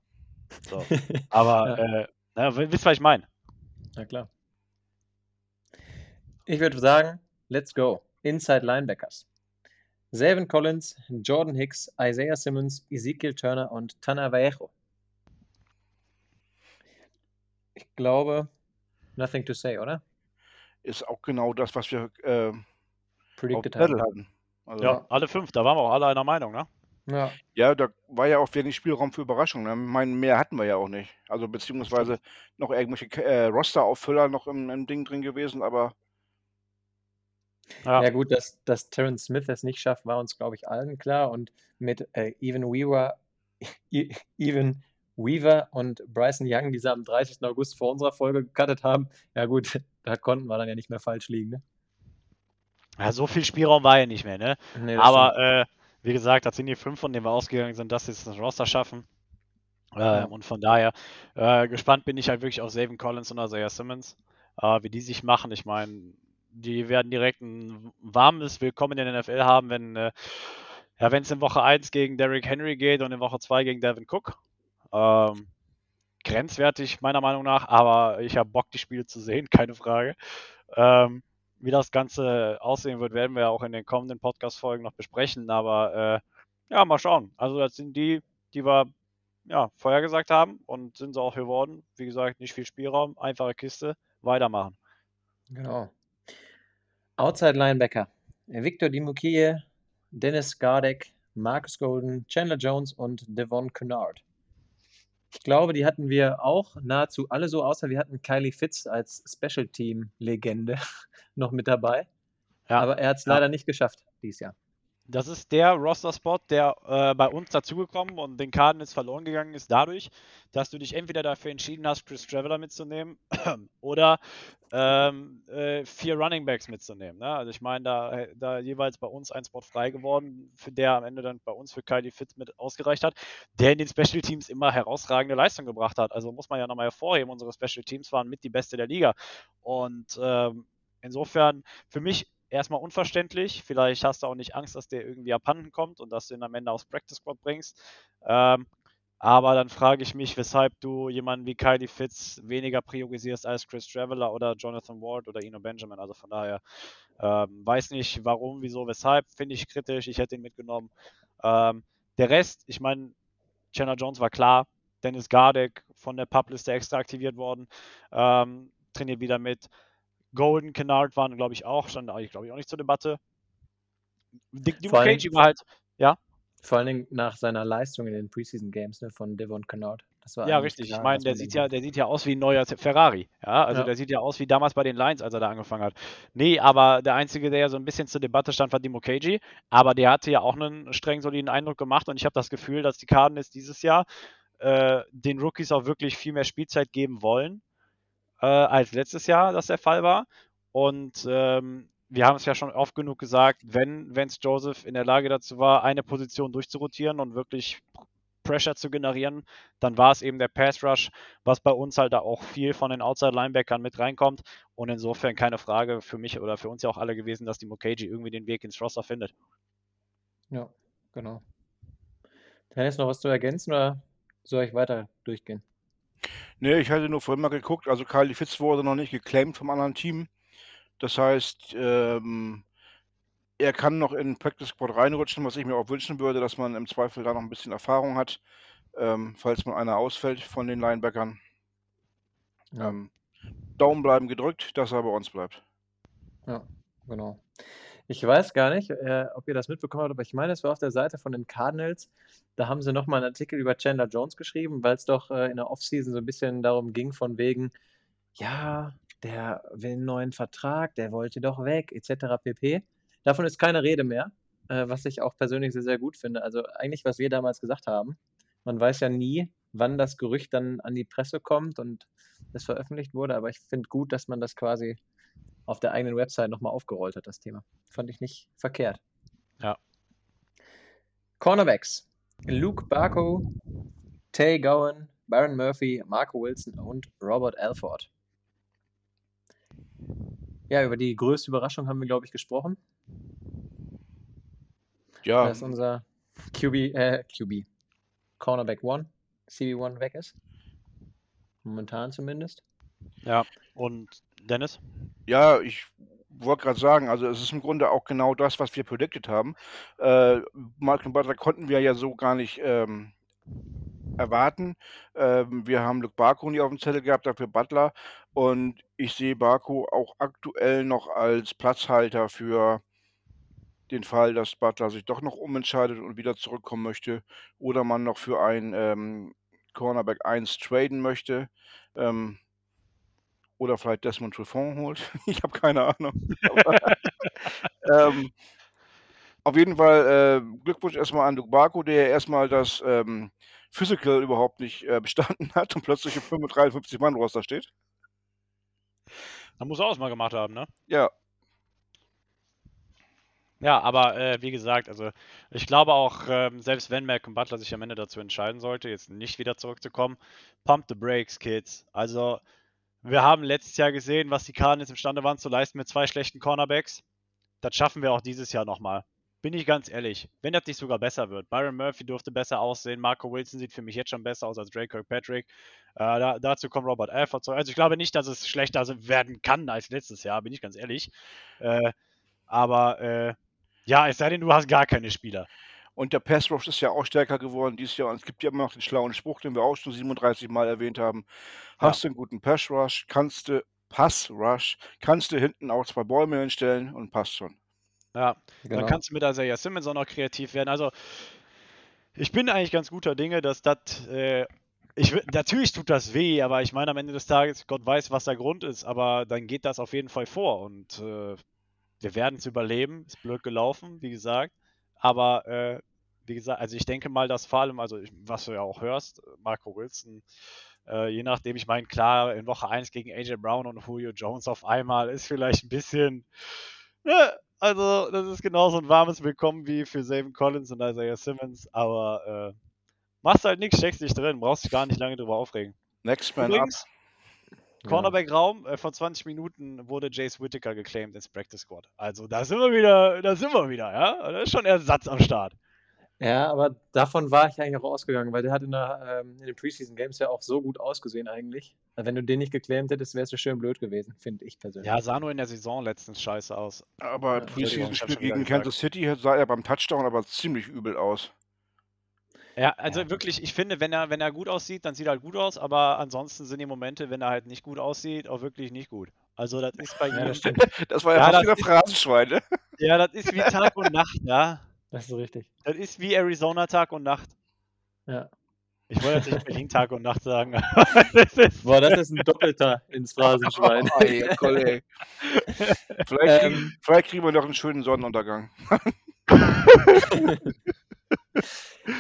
So. Aber, äh, na, wisst was ich meine? Na klar. Ich würde sagen, let's go. Inside Linebackers. Zayvon Collins, Jordan Hicks, Isaiah Simmons, Ezekiel Turner und Tana Vallejo. Ich glaube, nothing to say, oder? Ist auch genau das, was wir äh, auf Predicted haben. hatten. Also, Ja, ja. alle fünf, da waren wir auch alle einer Meinung, ne? Ja. da war ja auch wenig Spielraum für Überraschungen. Ich meine, mehr hatten wir ja auch nicht. Also beziehungsweise noch irgendwelche äh, Roster-Auffüller noch im, im Ding drin gewesen, aber Ja. Ja, gut, dass, dass Terrence Smith es nicht schafft, war uns, glaube ich, allen klar. Und mit äh, Evan Weaver, E- Evan Weaver und Bryson Young, die sie am 30. August vor unserer Folge gecuttet haben, ja gut, da konnten wir dann ja nicht mehr falsch liegen. Ne? ja, so viel Spielraum war ja nicht mehr, ne? Nee, das Aber äh, wie gesagt, das sind die fünf, von denen wir ausgegangen sind, dass sie es ins Roster schaffen. Ähm, Ja. Und von daher äh, gespannt bin ich halt wirklich auf Savin Collins und Isaiah Simmons, äh, wie die sich machen. Ich meine, die werden direkt ein warmes Willkommen in der NFL haben, wenn äh, ja, wenn es in Woche 1 gegen Derrick Henry geht und in Woche 2 gegen Devin Cook. Ähm, grenzwertig meiner Meinung nach, aber ich habe Bock, die Spiele zu sehen, keine Frage. Ähm, wie das Ganze aussehen wird, werden wir auch in den kommenden Podcast-Folgen noch besprechen. Aber äh, ja, mal schauen. Also das sind die, die wir ja, vorher gesagt haben und sind sie auch geworden. Wie gesagt, nicht viel Spielraum, einfache Kiste. weitermachen. Genau. Outside Linebacker. Victor Dimukie, Dennis Gardek, Marcus Golden, Chandler Jones und Devon Kennard. Ich glaube, die hatten wir auch nahezu alle so, außer wir hatten Kylie Fitz als Special Team-Legende noch mit dabei. Ja. Aber er hat es Ja. leider nicht geschafft dieses Jahr. Das ist der Roster-Spot, der äh, bei uns dazugekommen und den Cardinals verloren gegangen ist, dadurch, dass du dich entweder dafür entschieden hast, Chris Traveler mitzunehmen oder ähm, äh, vier Running Backs mitzunehmen. Ne? Also ich meine, da, äh, da jeweils bei uns ein Spot frei geworden, für der am Ende dann bei uns für Kylie Fitz mit ausgereicht hat, der in den Special Teams immer herausragende Leistung gebracht hat. Also muss man ja nochmal hervorheben, unsere Special Teams waren mit die beste der Liga. Und ähm, insofern für mich erstmal unverständlich. Vielleicht hast du auch nicht Angst, dass der irgendwie abhanden kommt und dass du ihn am Ende aufs Practice Squad bringst. Ähm, aber dann frage ich mich, weshalb du jemanden wie Kylie Fitz weniger priorisierst als Chris Traveler oder Jonathan Ward oder Eno Benjamin. Also von daher ähm, weiß nicht warum, wieso, weshalb. Finde ich kritisch. Ich hätte ihn mitgenommen. Ähm, der Rest, ich meine, Chandler Jones war klar. Dennis Gardek von der Publiste extra aktiviert worden. Ähm, trainiert wieder mit. Golden, Kennard waren, glaube ich, auch, stand eigentlich, glaube ich, auch nicht zur Debatte. Dick allem- Dimukeji war halt, Vor allen Dingen nach seiner Leistung in den Preseason Games ne, von Devon Kennard. Das war ja, richtig. klar, ich meine, der sieht ja, der sieht ja aus wie ein neuer Ferrari. Ja, also Ja. der sieht ja aus wie damals bei den Lions, als er da angefangen hat. Nee, aber der Einzige, der ja so ein bisschen zur Debatte stand, war Dimukeji. Aber der hatte ja auch einen streng soliden Eindruck gemacht und ich habe das Gefühl, dass die Cardinals dieses Jahr äh, den Rookies auch wirklich viel mehr Spielzeit geben wollen, äh, als letztes Jahr das der Fall war. Und ähm, wir haben es ja schon oft genug gesagt, wenn Vance Joseph in der Lage dazu war, eine Position durchzurotieren und wirklich Pressure zu generieren, dann war es eben der Pass Rush, was bei uns halt da auch viel von den Outside Linebackern mit reinkommt. Und insofern keine Frage für mich oder für uns ja auch alle gewesen, dass die Mokeji irgendwie den Weg ins Roster findet. Ja, genau. Dennis, noch was zu ergänzen oder soll ich weiter durchgehen? Nee, ich hatte nur vorhin mal geguckt, also Kylie Fitz wurde noch nicht geclaimed vom anderen Team. Das heißt, ähm, er kann noch in den Practice Squad reinrutschen, was ich mir auch wünschen würde, dass man im Zweifel da noch ein bisschen Erfahrung hat, ähm, falls mal einer ausfällt von den Linebackern. Ja. Ähm, Daumen bleiben gedrückt, dass er bei uns bleibt. Ja, genau. Ich weiß gar nicht, äh, ob ihr das mitbekommen habt, aber ich meine, es war auf der Seite von den Cardinals. Da haben sie nochmal einen Artikel über Chandler Jones geschrieben, weil es doch äh, in der Offseason so ein bisschen darum ging, von wegen, ja, der will einen neuen Vertrag, der wollte doch weg, etc. pp. Davon ist keine Rede mehr, äh, was ich auch persönlich sehr, sehr gut finde. Also eigentlich, was wir damals gesagt haben, man weiß ja nie, wann das Gerücht dann an die Presse kommt und es veröffentlicht wurde, aber ich finde gut, dass man das quasi auf der eigenen Website nochmal aufgerollt hat, das Thema. Fand ich nicht verkehrt. Ja. Cornerbacks. Luke Barco, Tay Gowan, Baron Murphy, Marco Wilson und Robert Alford. Ja, über die größte Überraschung haben wir, glaube ich, gesprochen. Ja, Dass unser QB, äh, QB, Cornerback 1, CB1 weg ist. Momentan zumindest. Und Dennis? ja, ich wollte gerade sagen, also es ist im Grunde auch genau das, was wir predicted haben. Äh, Malcolm Butler konnten wir ja so gar nicht ähm, erwarten. Ähm, wir haben Luke Barco nie auf dem Zettel gehabt, dafür Butler. Und ich sehe Barco auch aktuell noch als Platzhalter für den Fall, dass Butler sich doch noch umentscheidet und wieder zurückkommen möchte. Oder man noch für ein ähm, Cornerback 1 traden möchte. Ähm, oder vielleicht Desmond Trufant holt. Ich habe keine Ahnung. Aber, ähm, auf jeden Fall äh, Glückwunsch erstmal an Barco, der erstmal das ähm, Physical überhaupt nicht äh, bestanden hat und plötzlich im 53 Mann Roster steht. Da muss er auch mal gemacht haben, ne? Ja, Ja, aber äh, wie gesagt, also ich glaube auch, ähm, selbst wenn Malcolm Butler sich am Ende dazu entscheiden sollte, jetzt nicht wieder zurückzukommen, pump the brakes, Kids. Also wir haben letztes Jahr gesehen, was die Cardinals imstande waren zu leisten mit zwei schlechten Cornerbacks. Das schaffen wir auch dieses Jahr nochmal. Bin ich ganz ehrlich, wenn das nicht sogar besser wird. Byron Murphy dürfte besser aussehen, Marco Wilson sieht für mich jetzt schon besser aus als Drake Kirkpatrick. Äh, da, dazu kommt Robert Alford. Also ich glaube nicht, dass es schlechter werden kann als letztes Jahr, bin ich ganz ehrlich. Äh, aber äh, ja, es sei denn, du hast gar keine Spieler. Und der Pass Rush ist ja auch stärker geworden dieses Jahr. Und es gibt ja immer noch den schlauen Spruch, den wir auch schon 37 Mal erwähnt haben. Hast du einen guten Pass Rush, kannst du Pass-Rush, kannst du hinten auch zwei Bäume hinstellen und passt schon. Ja, Genau. dann kannst du mit Isaiah Simmons auch noch kreativ werden. Also, ich bin eigentlich ganz guter Dinge, dass das. Äh, ich, natürlich tut das weh, aber ich meine, am Ende des Tages, Gott weiß, was der Grund ist, aber dann geht das auf jeden Fall vor und äh, wir werden es überleben. Ist blöd gelaufen, wie gesagt. Aber äh, wie gesagt, also ich denke mal, dass vor allem, also ich, was du ja auch hörst, Marco Wilson, äh, je nachdem, ich meine, klar, in Woche 1 gegen AJ Brown und Julio Jones auf einmal ist vielleicht ein bisschen. Ne, also, das ist genauso ein warmes Willkommen wie für Zayvon Collins und Isaiah Simmons, aber äh, machst halt nichts, steckst dich drin, brauchst dich gar nicht lange drüber aufregen. Next man Übrigens, Ja. Cornerback-Raum, äh, vor 20 Minuten wurde Jace Whittaker geclaimed ins Practice Squad. Also da sind wir wieder, da sind wir wieder, ja? Da ist schon Ersatz am Start. Ja, aber davon war ich eigentlich auch ausgegangen, weil der hat in, der, ähm, in den Preseason Games ja auch so gut ausgesehen eigentlich. Also wenn du den nicht geclaimt hättest, wärst du schön blöd gewesen, finde ich persönlich. Ja, sah nur in der Saison letztens scheiße aus. Aber Ja, ich Preseason-Spiel gegen gesagt. Kansas City sah er beim Touchdown aber ziemlich übel aus. Ja, also Ja. wirklich, ich finde, wenn er, wenn er gut aussieht, dann sieht er halt gut aus, aber ansonsten sind die Momente, wenn er halt nicht gut aussieht, auch wirklich nicht gut. Also das ist bei Ja, ihm. das stimmt. Das war ja, Ja, fast das wieder ist- Phrasenschwein, ne? Ja, das ist wie Tag und Nacht, ja. Das ist richtig. Das ist wie Arizona Tag und Nacht. Ja. Ich wollte jetzt nicht Berlin Tag und Nacht sagen, aber das ist. Boah, das ist ein Doppelter ins Phrasenschwein. Oh, ey, Koll, ey. Vielleicht, kriegen, Ähm. vielleicht kriegen wir noch einen schönen Sonnenuntergang.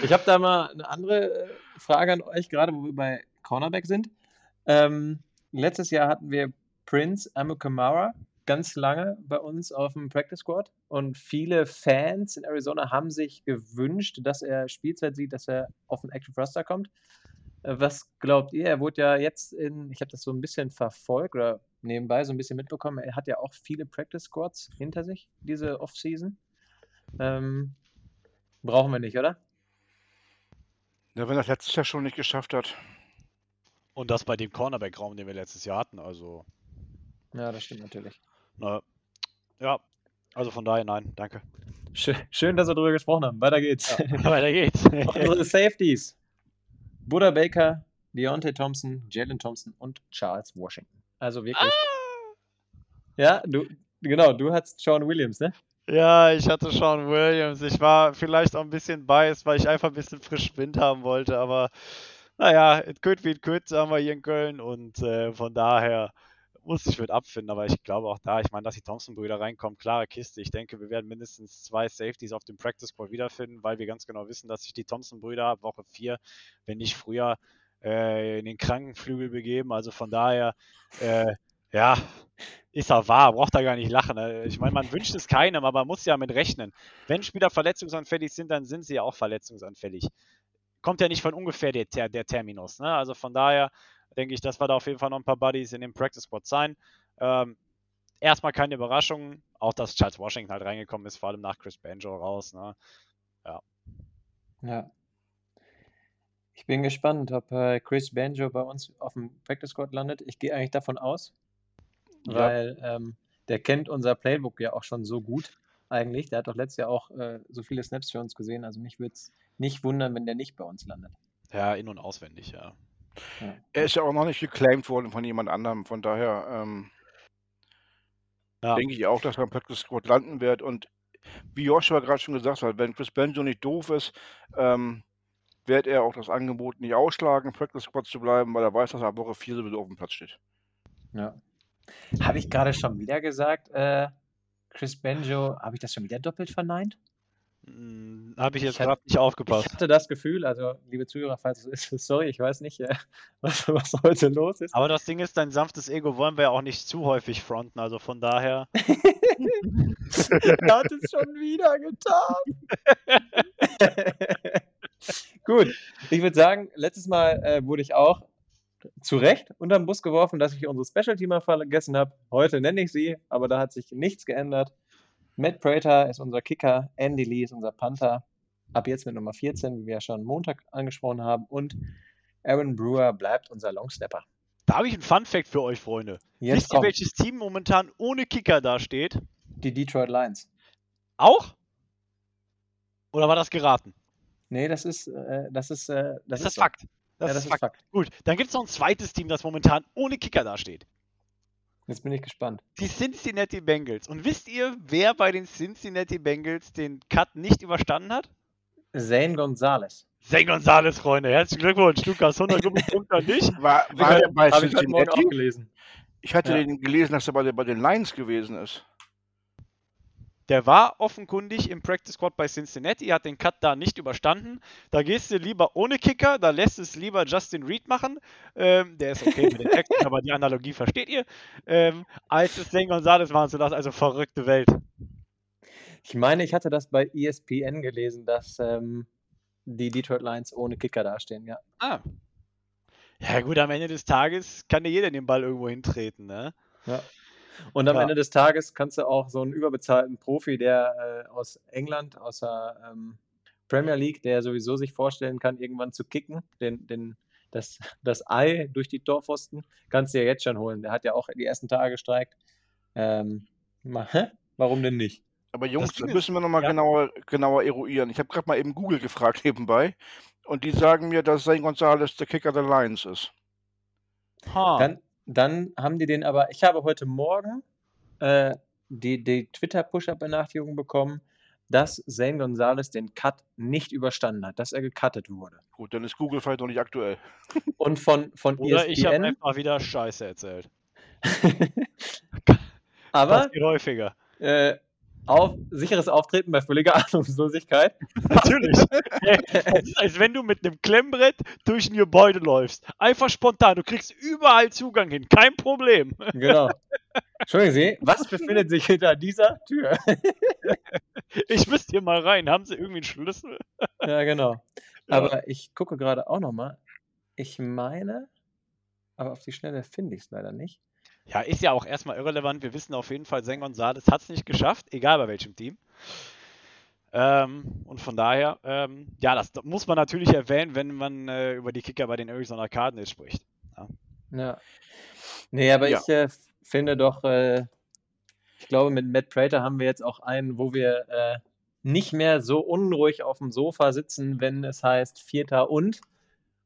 Ich habe da mal eine andere äh, Frage an euch, gerade wo wir bei Cornerback sind. Ähm, letztes Jahr hatten wir Prince Amukamara ganz lange bei uns auf dem Practice Squad und viele Fans in Arizona haben sich gewünscht, dass er Spielzeit sieht, dass er auf den Active Roster kommt. Äh, Was glaubt ihr? Er wurde ja jetzt in, ich habe das so ein bisschen verfolgt oder nebenbei so ein bisschen mitbekommen, er hat ja auch viele Practice Squads hinter sich, diese Offseason. Ähm, brauchen wir nicht, oder? Ja, wenn er das letztes Jahr schon nicht geschafft hat. Und das bei dem Cornerback-Raum, den wir letztes Jahr hatten. Also, Ja, das stimmt natürlich. Na, ja. Also von daher, nein, danke. Schön, schön, dass wir darüber gesprochen haben. Weiter geht's. Weiter geht's. Unsere Safeties. Buda Baker, Deontay Thompson, Jalen Thompson und Charles Washington. Also wirklich. Ja, du, genau, du hattest Sean Williams, ne? Ja, ich hatte Sean Williams. Ich war vielleicht auch ein bisschen biased, weil ich einfach ein bisschen frisch Wind haben wollte, aber naja, it could be it could, sagen wir hier in Köln und äh, von daher muss ich mit abfinden, aber ich glaube auch da, ich meine, dass die Thompson-Brüder reinkommen, klare Kiste. Ich denke, wir werden mindestens zwei Safeties auf dem Practice Squad wiederfinden, weil wir ganz genau wissen, dass sich die Thompson-Brüder ab Woche 4, wenn nicht früher, äh, in den Krankenflügel begeben. Also von daher, äh, ja, ist er wahr, braucht er gar nicht lachen. Ich meine, man wünscht es keinem, aber man muss ja mit rechnen. Wenn Spieler verletzungsanfällig sind, dann sind sie ja auch verletzungsanfällig. Kommt ja nicht von ungefähr der, der Terminus. Ne? Also von daher denke ich, dass wir da auf jeden Fall noch ein paar Buddies in dem Practice Squad sein. Ähm, erstmal keine Überraschung, auch dass Charles Washington halt reingekommen ist, vor allem nach Chris Banjo raus. Ne? Ja. Ich bin gespannt, ob äh, Chris Banjo bei uns auf dem Practice Squad landet. Ich gehe eigentlich davon aus, Ja. weil ähm, der kennt unser Playbook ja auch schon so gut eigentlich. Der hat doch letztes Jahr auch äh, so viele Snaps für uns gesehen. Also mich würde es nicht wundern, wenn der nicht bei uns landet. Ja, in- und auswendig, ja. Er ist ja auch noch nicht geclaimed worden von jemand anderem. Von daher ähm, Ja. denke ich auch, dass er im Practice Squad landen wird. Und wie Joshua gerade schon gesagt hat, wenn Chris Benjo nicht doof ist, ähm, wird er auch das Angebot nicht ausschlagen, im Practice Squad zu bleiben, weil er weiß, dass er ab Woche 4 sowieso auf dem Platz steht. Ja. Habe ich gerade schon wieder gesagt, äh, Chris Banjo, habe ich das schon wieder doppelt verneint? Hm, Habe ich jetzt Ich gerade nicht Ich aufgepasst. hatte das Gefühl, also liebe Zuhörer, falls es ist, sorry, ich weiß nicht, äh, was, was heute los ist. Aber das Ding ist, dein sanftes Ego wollen wir ja auch nicht zu häufig fronten, also von daher. er hat es schon wieder getan. Gut, ich würde sagen, letztes Mal äh, wurde ich auch zu Recht unter den Bus geworfen, dass ich unsere Special Teamer vergessen habe. Heute nenne ich sie, aber da hat sich nichts geändert. Matt Prater ist unser Kicker, Andy Lee ist unser Panther. Ab jetzt mit Nummer 14, wie wir ja schon Montag angesprochen haben. Und Aaron Brewer bleibt unser Longsnapper. Da habe ich einen Fun-Fact für euch, Freunde. Jetzt Wisst ihr, kommt welches Team momentan ohne Kicker dasteht? die Detroit Lions. Auch? Oder war das geraten? Nee, das ist, äh, das ist, äh, das Das ist das so. Fakt. ja, Das das ist ist Fakt. Fakt. Gut, dann gibt es noch ein zweites Team, das momentan ohne Kicker dasteht. Jetzt bin ich gespannt. Die Cincinnati Bengals. Und wisst ihr, wer bei den Cincinnati Bengals den Cut nicht überstanden hat? Zane Gonzalez. Zay Gonzalez, Freunde. Herzlichen Glückwunsch, Lukas. 100 Punkte an dich. War, war der bei ich Cincinnati? gelesen. Ich hatte Ja. den gelesen, dass er bei, bei den Lions gewesen ist. Der war offenkundig im Practice Squad bei Cincinnati, hat den Cut da nicht überstanden. Da gehst du lieber ohne Kicker, da lässt es lieber Justin Reed machen. Ähm, der ist okay mit den Texten, aber die Analogie versteht ihr. Ähm, als es Zane Gonzalez machen zu lassen, also verrückte Welt. Ich meine, ich hatte das bei ESPN gelesen, dass ähm, die Detroit Lions ohne Kicker dastehen, ja. Ah. Ja gut, am Ende des Tages kann dir jeder den Ball irgendwo hintreten, ne? ja. Und am Ja. Ende des Tages kannst du auch so einen überbezahlten Profi, der äh, aus England, aus der ähm, Premier League, der sowieso sich vorstellen kann, irgendwann zu kicken, den, den, das, das Ei durch die Torpfosten, kannst du ja jetzt schon holen. Der hat ja auch die ersten Tage gestreikt. Ähm? Warum denn nicht? Aber Jungs, das müssen wir nochmal ja. genauer, genauer eruieren. Ich habe gerade mal eben Google gefragt nebenbei. Und die sagen mir, dass Zane Gonzalez der Kicker der Lions ist. Ha. Dann, dann haben die den aber, ich habe heute Morgen äh, die, die Twitter-Push-Up-Benachrichtigung bekommen, dass Zane Gonzalez den Cut nicht überstanden hat, dass er gecuttet wurde. Gut, dann ist Google vielleicht noch nicht aktuell. Und von, von Oder ich habe ESPN, einfach wieder Scheiße erzählt. aber häufiger. äh, auf, sicheres Auftreten bei völliger Ahnungslosigkeit. Natürlich. Es ist, als wenn du mit einem Klemmbrett durch ein Gebäude läufst. Einfach spontan. Du kriegst überall Zugang hin. Kein Problem. Genau. Entschuldigen Sie, was befindet sich hinter dieser Tür? Ich müsste hier mal rein. Haben sie irgendwie einen Schlüssel? ja, genau. Ja. Aber ich gucke gerade auch nochmal. Ich meine, aber auf die Schnelle finde ich es leider nicht. Ja, ist ja auch erstmal irrelevant. Wir wissen auf jeden Fall, Zen Gonzalez hat es nicht geschafft, egal bei welchem Team. Ähm, und von daher, ähm, ja, das muss man natürlich erwähnen, wenn man äh, über die Kicker bei den Arizona Cardinals spricht. Ja. Nee, aber Ja. ich äh, finde doch, äh, ich glaube, mit Matt Prater haben wir jetzt auch einen, wo wir äh, nicht mehr so unruhig auf dem Sofa sitzen, wenn es heißt Vierter und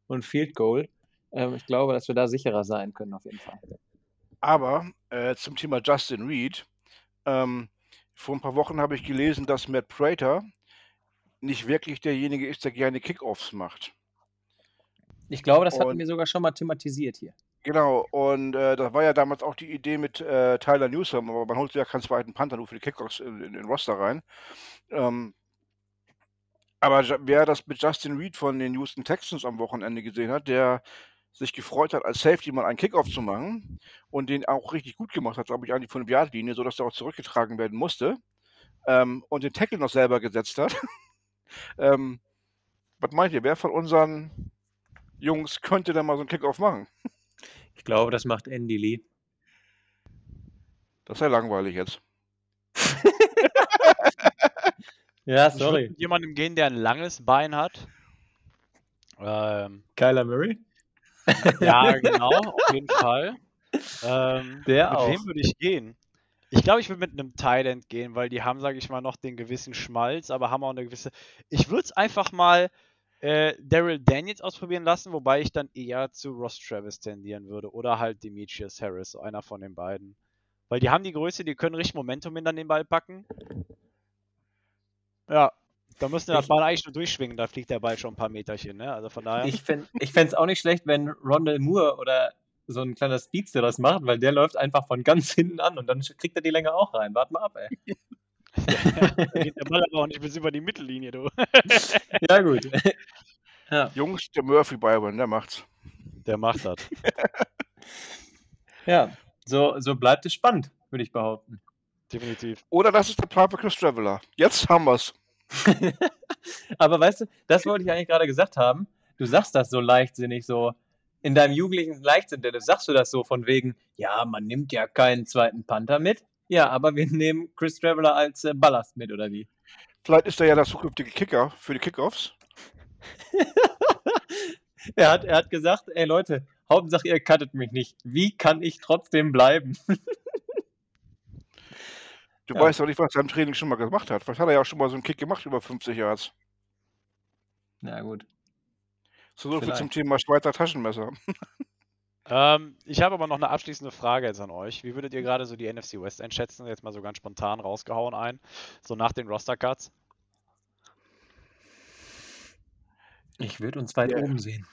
und Field Goal. Ähm, ich glaube, dass wir da sicherer sein können, auf jeden Fall. Aber äh, zum Thema Justin Reed. Ähm, vor ein paar Wochen habe ich gelesen, dass Matt Prater nicht wirklich derjenige ist, der gerne Kickoffs macht. Ich glaube, das hatten Und- wir sogar schon mal thematisiert hier. Genau, und äh, das war ja damals auch die Idee mit äh, Tyler Newsom, aber man holt ja keinen zweiten Panther nur für die Kickoffs in, in den Roster rein. Ähm, aber wer das mit Justin Reed von den Houston Texans am Wochenende gesehen hat, der sich gefreut hat, als Safety mal einen Kickoff zu machen und den auch richtig gut gemacht hat, glaube ich, an die 5-Yard-Linie, sodass er auch zurückgetragen werden musste ähm, und den Tackle noch selber gesetzt hat. ähm, was meint ihr, wer von unseren Jungs könnte denn mal so einen Kickoff machen? Ich glaube, das macht Andy Lee. Das ist ja langweilig jetzt. Ja, sorry. mit jemandem gehen, der ein langes Bein hat. Ähm, Kyler Murray? ja, genau, auf jeden Fall. Ähm, Der mit auch. wem würde ich gehen? Ich glaube, ich würde mit einem Thailand gehen, weil die haben, sage ich mal, noch den gewissen Schmalz, aber haben auch eine gewisse. Ich würde es einfach mal äh, Daryl Daniels ausprobieren lassen, wobei ich dann eher zu Ross Travis tendieren würde oder halt Demetrius Harris, einer von den beiden. Weil die haben die Größe, die können richtig Momentum in den Ball packen. Ja, da das Ich- Ball eigentlich nur durchschwingen, da fliegt der Ball schon ein paar Meterchen, ne? Also von daher. Ich fände es auch nicht schlecht, wenn Rondell Moore oder so ein kleiner Speedster das macht, weil der läuft einfach von ganz hinten an und dann kriegt er die Länge auch rein. Warte mal ab, ey. da geht der Ball aber auch nicht bis über die Mittellinie, du. Ja, gut. ja. Jungs, der Murphy Byron, der macht's. Der macht das. ja, so, so bleibt es spannend, würde ich behaupten. Definitiv. Oder das ist der Plan für Chris Traveler. Jetzt haben wir's. Aber weißt du, das wollte ich eigentlich gerade gesagt haben. Du sagst das so leichtsinnig, so in deinem jugendlichen Leichtsinn, Dennis, sagst du das so von wegen, ja, man nimmt ja keinen zweiten Panther mit. Ja, aber wir nehmen Chris Traveler als äh, Ballast mit, oder wie? Vielleicht ist er ja der zukünftige Kicker für die Kickoffs. Er hat, er hat gesagt, ey Leute, Hauptsache ihr cuttet mich nicht. Wie kann ich trotzdem bleiben? Du Ja. weißt doch nicht, was er im Training schon mal gemacht hat. Vielleicht hat er ja auch schon mal so einen Kick gemacht über 50 Yards. Na gut. So, so viel zum Thema Schweizer Taschenmesser. Ähm, ich habe aber noch eine abschließende Frage jetzt an euch. Wie würdet ihr gerade so die NFC West einschätzen? Jetzt mal so ganz spontan rausgehauen ein. So nach den Roster-Cuts. Ich würde uns weit Ja. oben sehen.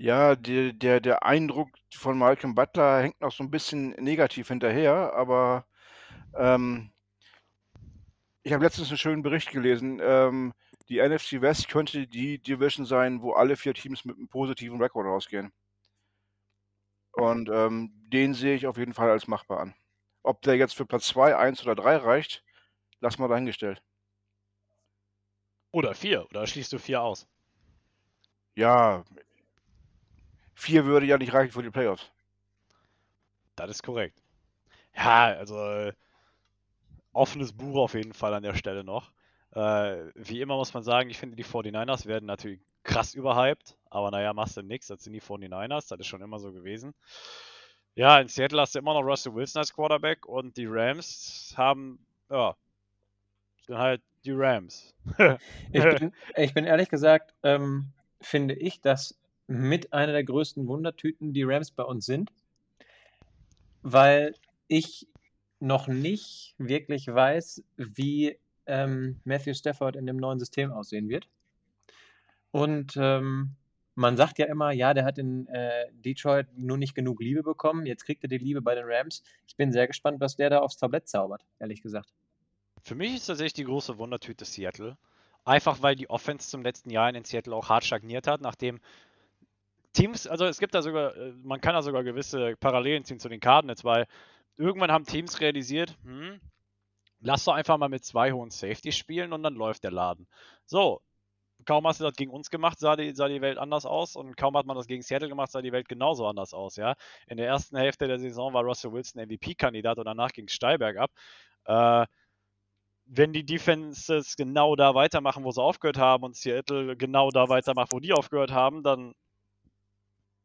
Ja, der, der, der Eindruck von Malcolm Butler hängt noch so ein bisschen negativ hinterher, aber ähm, ich habe letztens einen schönen Bericht gelesen. Ähm, die NFC West könnte die Division sein, wo alle vier Teams mit einem positiven Rekord rausgehen. Und ähm, den sehe ich auf jeden Fall als machbar an. Ob der jetzt für Platz 2, 1 oder 3 reicht, lass mal dahingestellt. Oder vier. Oder schließt du vier aus? Ja, 4 würde ja nicht reichen für die Playoffs. Das ist korrekt. Ja, also offenes Buch auf jeden Fall an der Stelle noch. Äh, wie immer muss man sagen, ich finde, die 49ers werden natürlich krass überhyped, aber naja, machst du nix, das sind die 49ers, das ist schon immer so gewesen. Ja, in Seattle hast du immer noch Russell Wilson als Quarterback und die Rams haben, ja, sind halt die Rams. Ich bin, ich bin ehrlich gesagt, ähm, finde ich, dass mit einer der größten Wundertüten die Rams bei uns sind, weil ich noch nicht wirklich weiß, wie ähm, Matthew Stafford in dem neuen System aussehen wird. Und ähm, man sagt ja immer, ja, der hat in äh, Detroit nur nicht genug Liebe bekommen. Jetzt kriegt er die Liebe bei den Rams. Ich bin sehr gespannt, was der da aufs Tablett zaubert, ehrlich gesagt. Für mich ist tatsächlich die große Wundertüte Seattle. Einfach weil die Offense zum letzten Jahr in Seattle auch hart stagniert hat, nachdem Teams, also es gibt da sogar, äh, man kann da sogar gewisse Parallelen ziehen zu den Cardinals, weil irgendwann haben Teams realisiert, hm, lass doch einfach mal mit zwei hohen Safety spielen und dann läuft der Laden. So, kaum hast du das gegen uns gemacht, sah die, sah die Welt anders aus und kaum hat man das gegen Seattle gemacht, sah die Welt genauso anders aus, ja. In der ersten Hälfte der Saison war Russell Wilson MVP-Kandidat und danach ging es steil bergab. Äh, wenn die Defenses genau da weitermachen, wo sie aufgehört haben und Seattle genau da weitermacht, wo die aufgehört haben, dann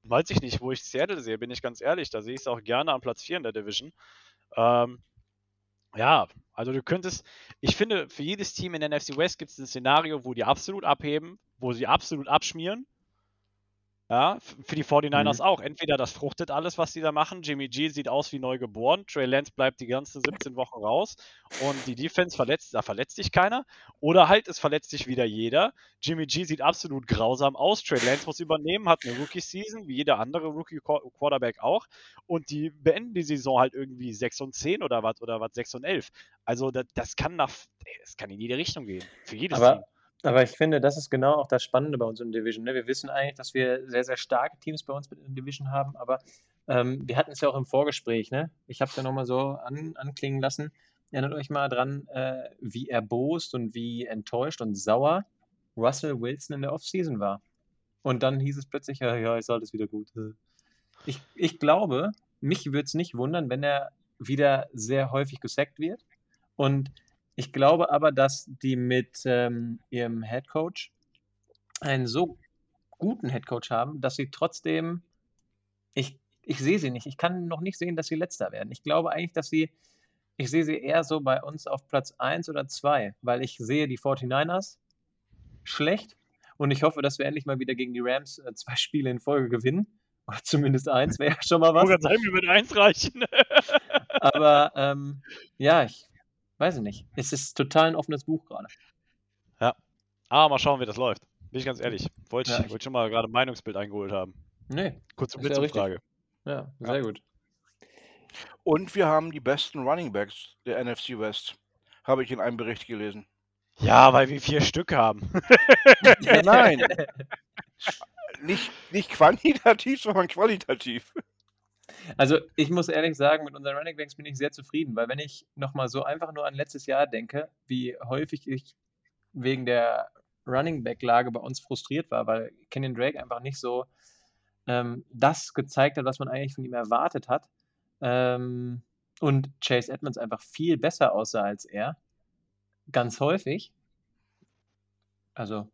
weiß ich nicht, wo ich Seattle sehe, bin ich ganz ehrlich. Da sehe ich es auch gerne am Platz 4 in der Division. Ähm, ja, also du könntest, ich finde, für jedes Team in der NFC West gibt es ein Szenario, wo die absolut abheben, wo sie absolut abschmieren. Ja, für die 49ers auch. Entweder das fruchtet alles, was die da machen. Jimmy G sieht aus wie neu geboren. Trey Lance bleibt die ganzen 17 Wochen raus und die Defense verletzt, da verletzt sich keiner. Oder halt, es verletzt sich wieder jeder. Jimmy G sieht absolut grausam aus. Trey Lance muss übernehmen, hat eine Rookie-Season, wie jeder andere Rookie-Quarterback auch. Und die beenden die Saison halt irgendwie 6 und 10 oder was, oder was, 6 und 11. Also das, das kann nach, das kann in jede Richtung gehen. Für jedes Aber, Team. Aber ich finde, das ist genau auch das Spannende bei uns in Division. Ne? Wir wissen eigentlich, dass wir sehr, sehr starke Teams bei uns in der Division haben, aber ähm, wir hatten es ja auch im Vorgespräch. Ne? Ich habe es ja nochmal so an, anklingen lassen. Erinnert euch mal dran, äh, wie erbost und wie enttäuscht und sauer Russell Wilson in der Offseason war. Und dann hieß es plötzlich, ja, ja, ist alles wieder gut. Ich, ich glaube, mich würde es nicht wundern, wenn er wieder sehr häufig gesackt wird. Und ich glaube aber, dass die mit ähm, ihrem Head Coach einen so guten Head Coach haben, dass sie trotzdem, ich, ich sehe sie nicht. Ich kann noch nicht sehen, dass sie letzter werden. Ich glaube eigentlich, dass sie, ich sehe sie eher so bei uns auf Platz 1 oder 2, weil ich sehe die 49ers schlecht und ich hoffe, dass wir endlich mal wieder gegen die Rams äh, zwei Spiele in Folge gewinnen. Oder zumindest eins wäre ja schon mal was. Sogar sein, mir wird eins reichen. Aber ähm, ja, ich weiß nicht. Es ist total ein offenes Buch gerade. Ah, mal schauen, wie das läuft. Bin ich ganz ehrlich. Wollte Ja, ich, ich- wollte schon mal gerade ein Meinungsbild eingeholt haben. Nee, Kurze Ist ja ja, sehr gut. Und wir haben die besten Running Backs der NFC West. Habe ich in einem Bericht gelesen. Ja, weil wir vier Stück haben. Ja, nein. Nicht, nicht quantitativ, sondern qualitativ. Also ich muss ehrlich sagen, mit unseren Running Backs bin ich sehr zufrieden, weil wenn ich nochmal so einfach nur an letztes Jahr denke, wie häufig ich wegen der Running Back-Lage bei uns frustriert war, weil Kenyon Drake einfach nicht so ähm, das gezeigt hat, was man eigentlich von ihm erwartet hat. Ähm, und Chase Edmonds einfach viel besser aussah als er. Ganz häufig. Also,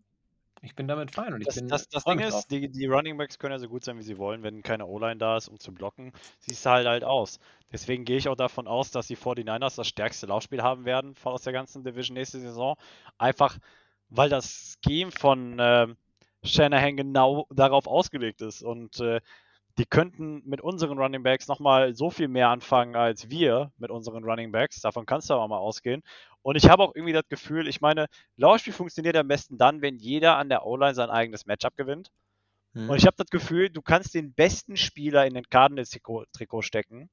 ich bin damit fein und ich Das, bin das, das Ding ist, die, die Running Backs können ja so gut sein, wie sie wollen. Wenn keine O-Line da ist, um zu blocken, siehst du halt halt aus. Deswegen gehe ich auch davon aus, dass die 49ers das stärkste Laufspiel haben werden aus der ganzen Division nächste Saison. Einfach, weil das Scheme von, ähm, Shanahan genau darauf ausgelegt ist. Und äh, die könnten mit unseren Running Backs nochmal so viel mehr anfangen als wir mit unseren Running Backs. Davon kannst du aber mal ausgehen. Und ich habe auch irgendwie das Gefühl, ich meine, Laufspiel funktioniert am besten dann, wenn jeder an der O-Line sein eigenes Matchup gewinnt. Hm. Und ich habe das Gefühl, du kannst den besten Spieler in den Cardinals-Trikot stecken.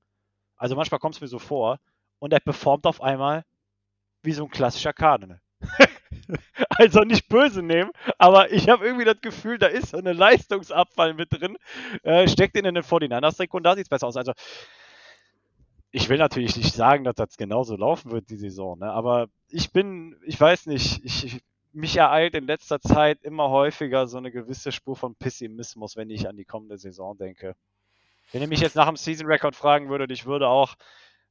Also manchmal kommt es mir so vor. Und er performt auf einmal wie so ein klassischer Cardinal. also nicht böse nehmen, aber ich habe irgendwie das Gefühl, da ist so eine Leistungsabfall mit drin. Äh, steckt ihn in den 49ers-Trikot und da sieht es besser aus. Also ich will natürlich nicht sagen, dass das genauso laufen wird, die Saison, ne? aber ich bin, ich weiß nicht, ich, mich ereilt in letzter Zeit immer häufiger so eine gewisse Spur von Pessimismus, wenn ich an die kommende Saison denke. Wenn ihr mich jetzt nach dem Season Record fragen würdet, ich würde auch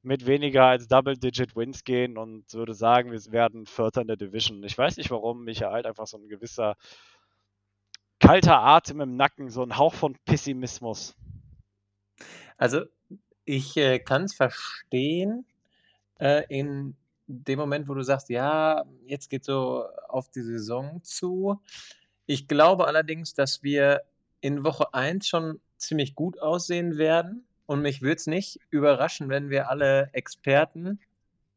mit weniger als Double-Digit Wins gehen und würde sagen, wir werden Vierter in der Division. Ich weiß nicht warum, mich ereilt einfach so ein gewisser kalter Atem im Nacken, so ein Hauch von Pessimismus. Also, ich äh, kann es verstehen, äh, in dem Moment, wo du sagst, ja, jetzt geht so auf die Saison zu. Ich glaube allerdings, dass wir in Woche 1 schon ziemlich gut aussehen werden. Und mich würde es nicht überraschen, wenn wir alle Experten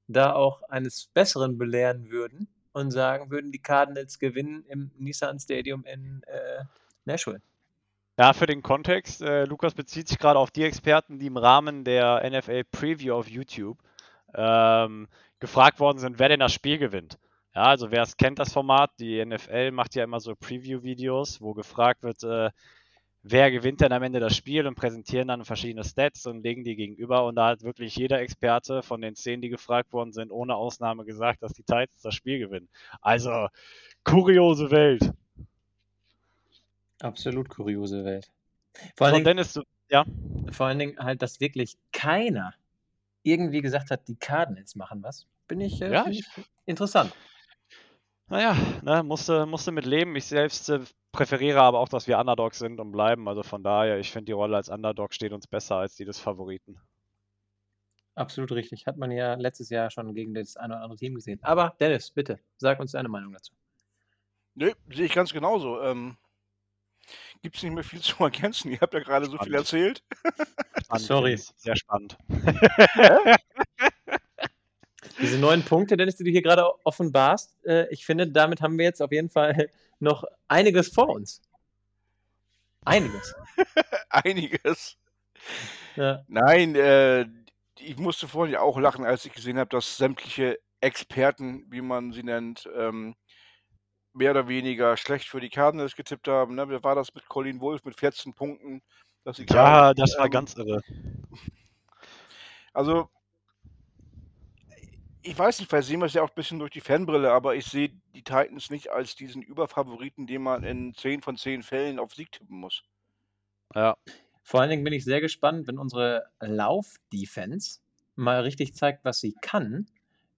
da auch eines Besseren belehren würden und sagen würden, die Cardinals gewinnen im Nissan Stadium in äh, Nashville. Ja, für den Kontext, äh, Lukas bezieht sich gerade auf die Experten, die im Rahmen der NFL Preview auf YouTube ähm, gefragt worden sind, wer denn das Spiel gewinnt. Ja, also wer es kennt, das Format, die NFL macht ja immer so Preview-Videos, wo gefragt wird, äh, wer gewinnt denn am Ende das Spiel und präsentieren dann verschiedene Stats und legen die gegenüber. Und da hat wirklich jeder Experte von den zehn, die gefragt worden sind, ohne Ausnahme gesagt, dass die Titans das Spiel gewinnen. Also, kuriose Welt. Absolut kuriose Welt. Vor allen, Dingen, Dennis, du, ja? vor allen Dingen halt, dass wirklich keiner irgendwie gesagt hat, die Cardinals machen was. Bin ich, äh, ja, ich interessant. Naja, ne, musste, musste mit leben. Ich selbst äh, präferiere aber auch, dass wir Underdogs sind und bleiben. Also von daher, ich finde die Rolle als Underdog steht uns besser als die des Favoriten. Absolut richtig. Hat man ja letztes Jahr schon gegen das eine oder andere Team gesehen. Aber Dennis, bitte, sag uns deine Meinung dazu. Nö, sehe ich ganz genauso. Ähm, Gibt es nicht mehr viel zu ergänzen. Ihr habt ja gerade so viel erzählt. Spannend, Sorry. Sehr spannend. Diese neun Punkte, Dennis, die du hier gerade offenbarst, äh, ich finde, damit haben wir jetzt auf jeden Fall noch einiges vor uns. Einiges. einiges. Ja. Nein, äh, ich musste vorhin ja auch lachen, als ich gesehen habe, dass sämtliche Experten, wie man sie nennt, ähm, mehr oder weniger schlecht für die Cardinals getippt haben. Ne? Wie war das mit Colin Wolf mit 14 Punkten? ja, Cardinals, das war ähm, ganz irre. Also, ich weiß nicht, vielleicht sehen wir es ja auch ein bisschen durch die Fanbrille, aber ich sehe die Titans nicht als diesen Überfavoriten, den man in 10 von 10 Fällen auf Sieg tippen muss. Ja. Vor allen Dingen bin ich sehr gespannt, wenn unsere Lauf-Defense mal richtig zeigt, was sie kann.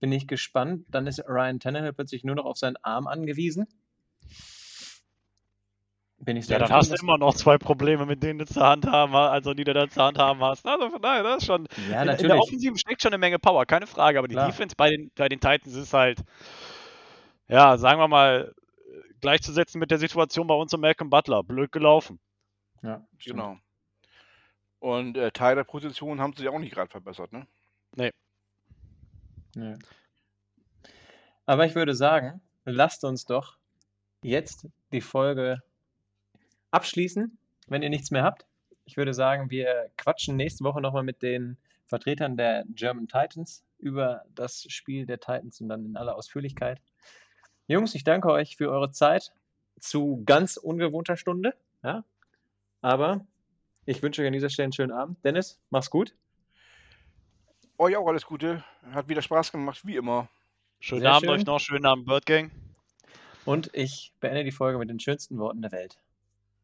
Bin ich gespannt. Dann ist Ryan Tannehill plötzlich nur noch auf seinen Arm angewiesen. Bin ich sehr ja, dann hast du immer noch zwei Probleme, mit denen du zur Hand haben, also die du da zur Hand haben hast. Also von daher, das ist schon. Ja, natürlich. in der Offensive steckt schon eine Menge Power, keine Frage, aber die Klar. Defense bei den, bei den Titans ist halt, ja, sagen wir mal, gleichzusetzen mit der Situation bei uns und Malcolm Butler. Blöd gelaufen. Ja, genau. Und äh, Teil der Position haben sie auch nicht gerade verbessert, ne? Nee. nee. Aber ich würde sagen, lasst uns doch jetzt die Folge abschließen, wenn ihr nichts mehr habt. Ich würde sagen, wir quatschen nächste Woche nochmal mit den Vertretern der German Titans über das Spiel der Titans und dann in aller Ausführlichkeit. Jungs, ich danke euch für eure Zeit zu ganz ungewohnter Stunde. Ja? Aber ich wünsche euch an dieser Stelle einen schönen Abend. Dennis, mach's gut. Euch auch alles Gute. Hat wieder Spaß gemacht, wie immer. Schönen Sehr Abend schön. euch noch, schönen Abend, Bird Gang. Und ich beende die Folge mit den schönsten Worten der Welt.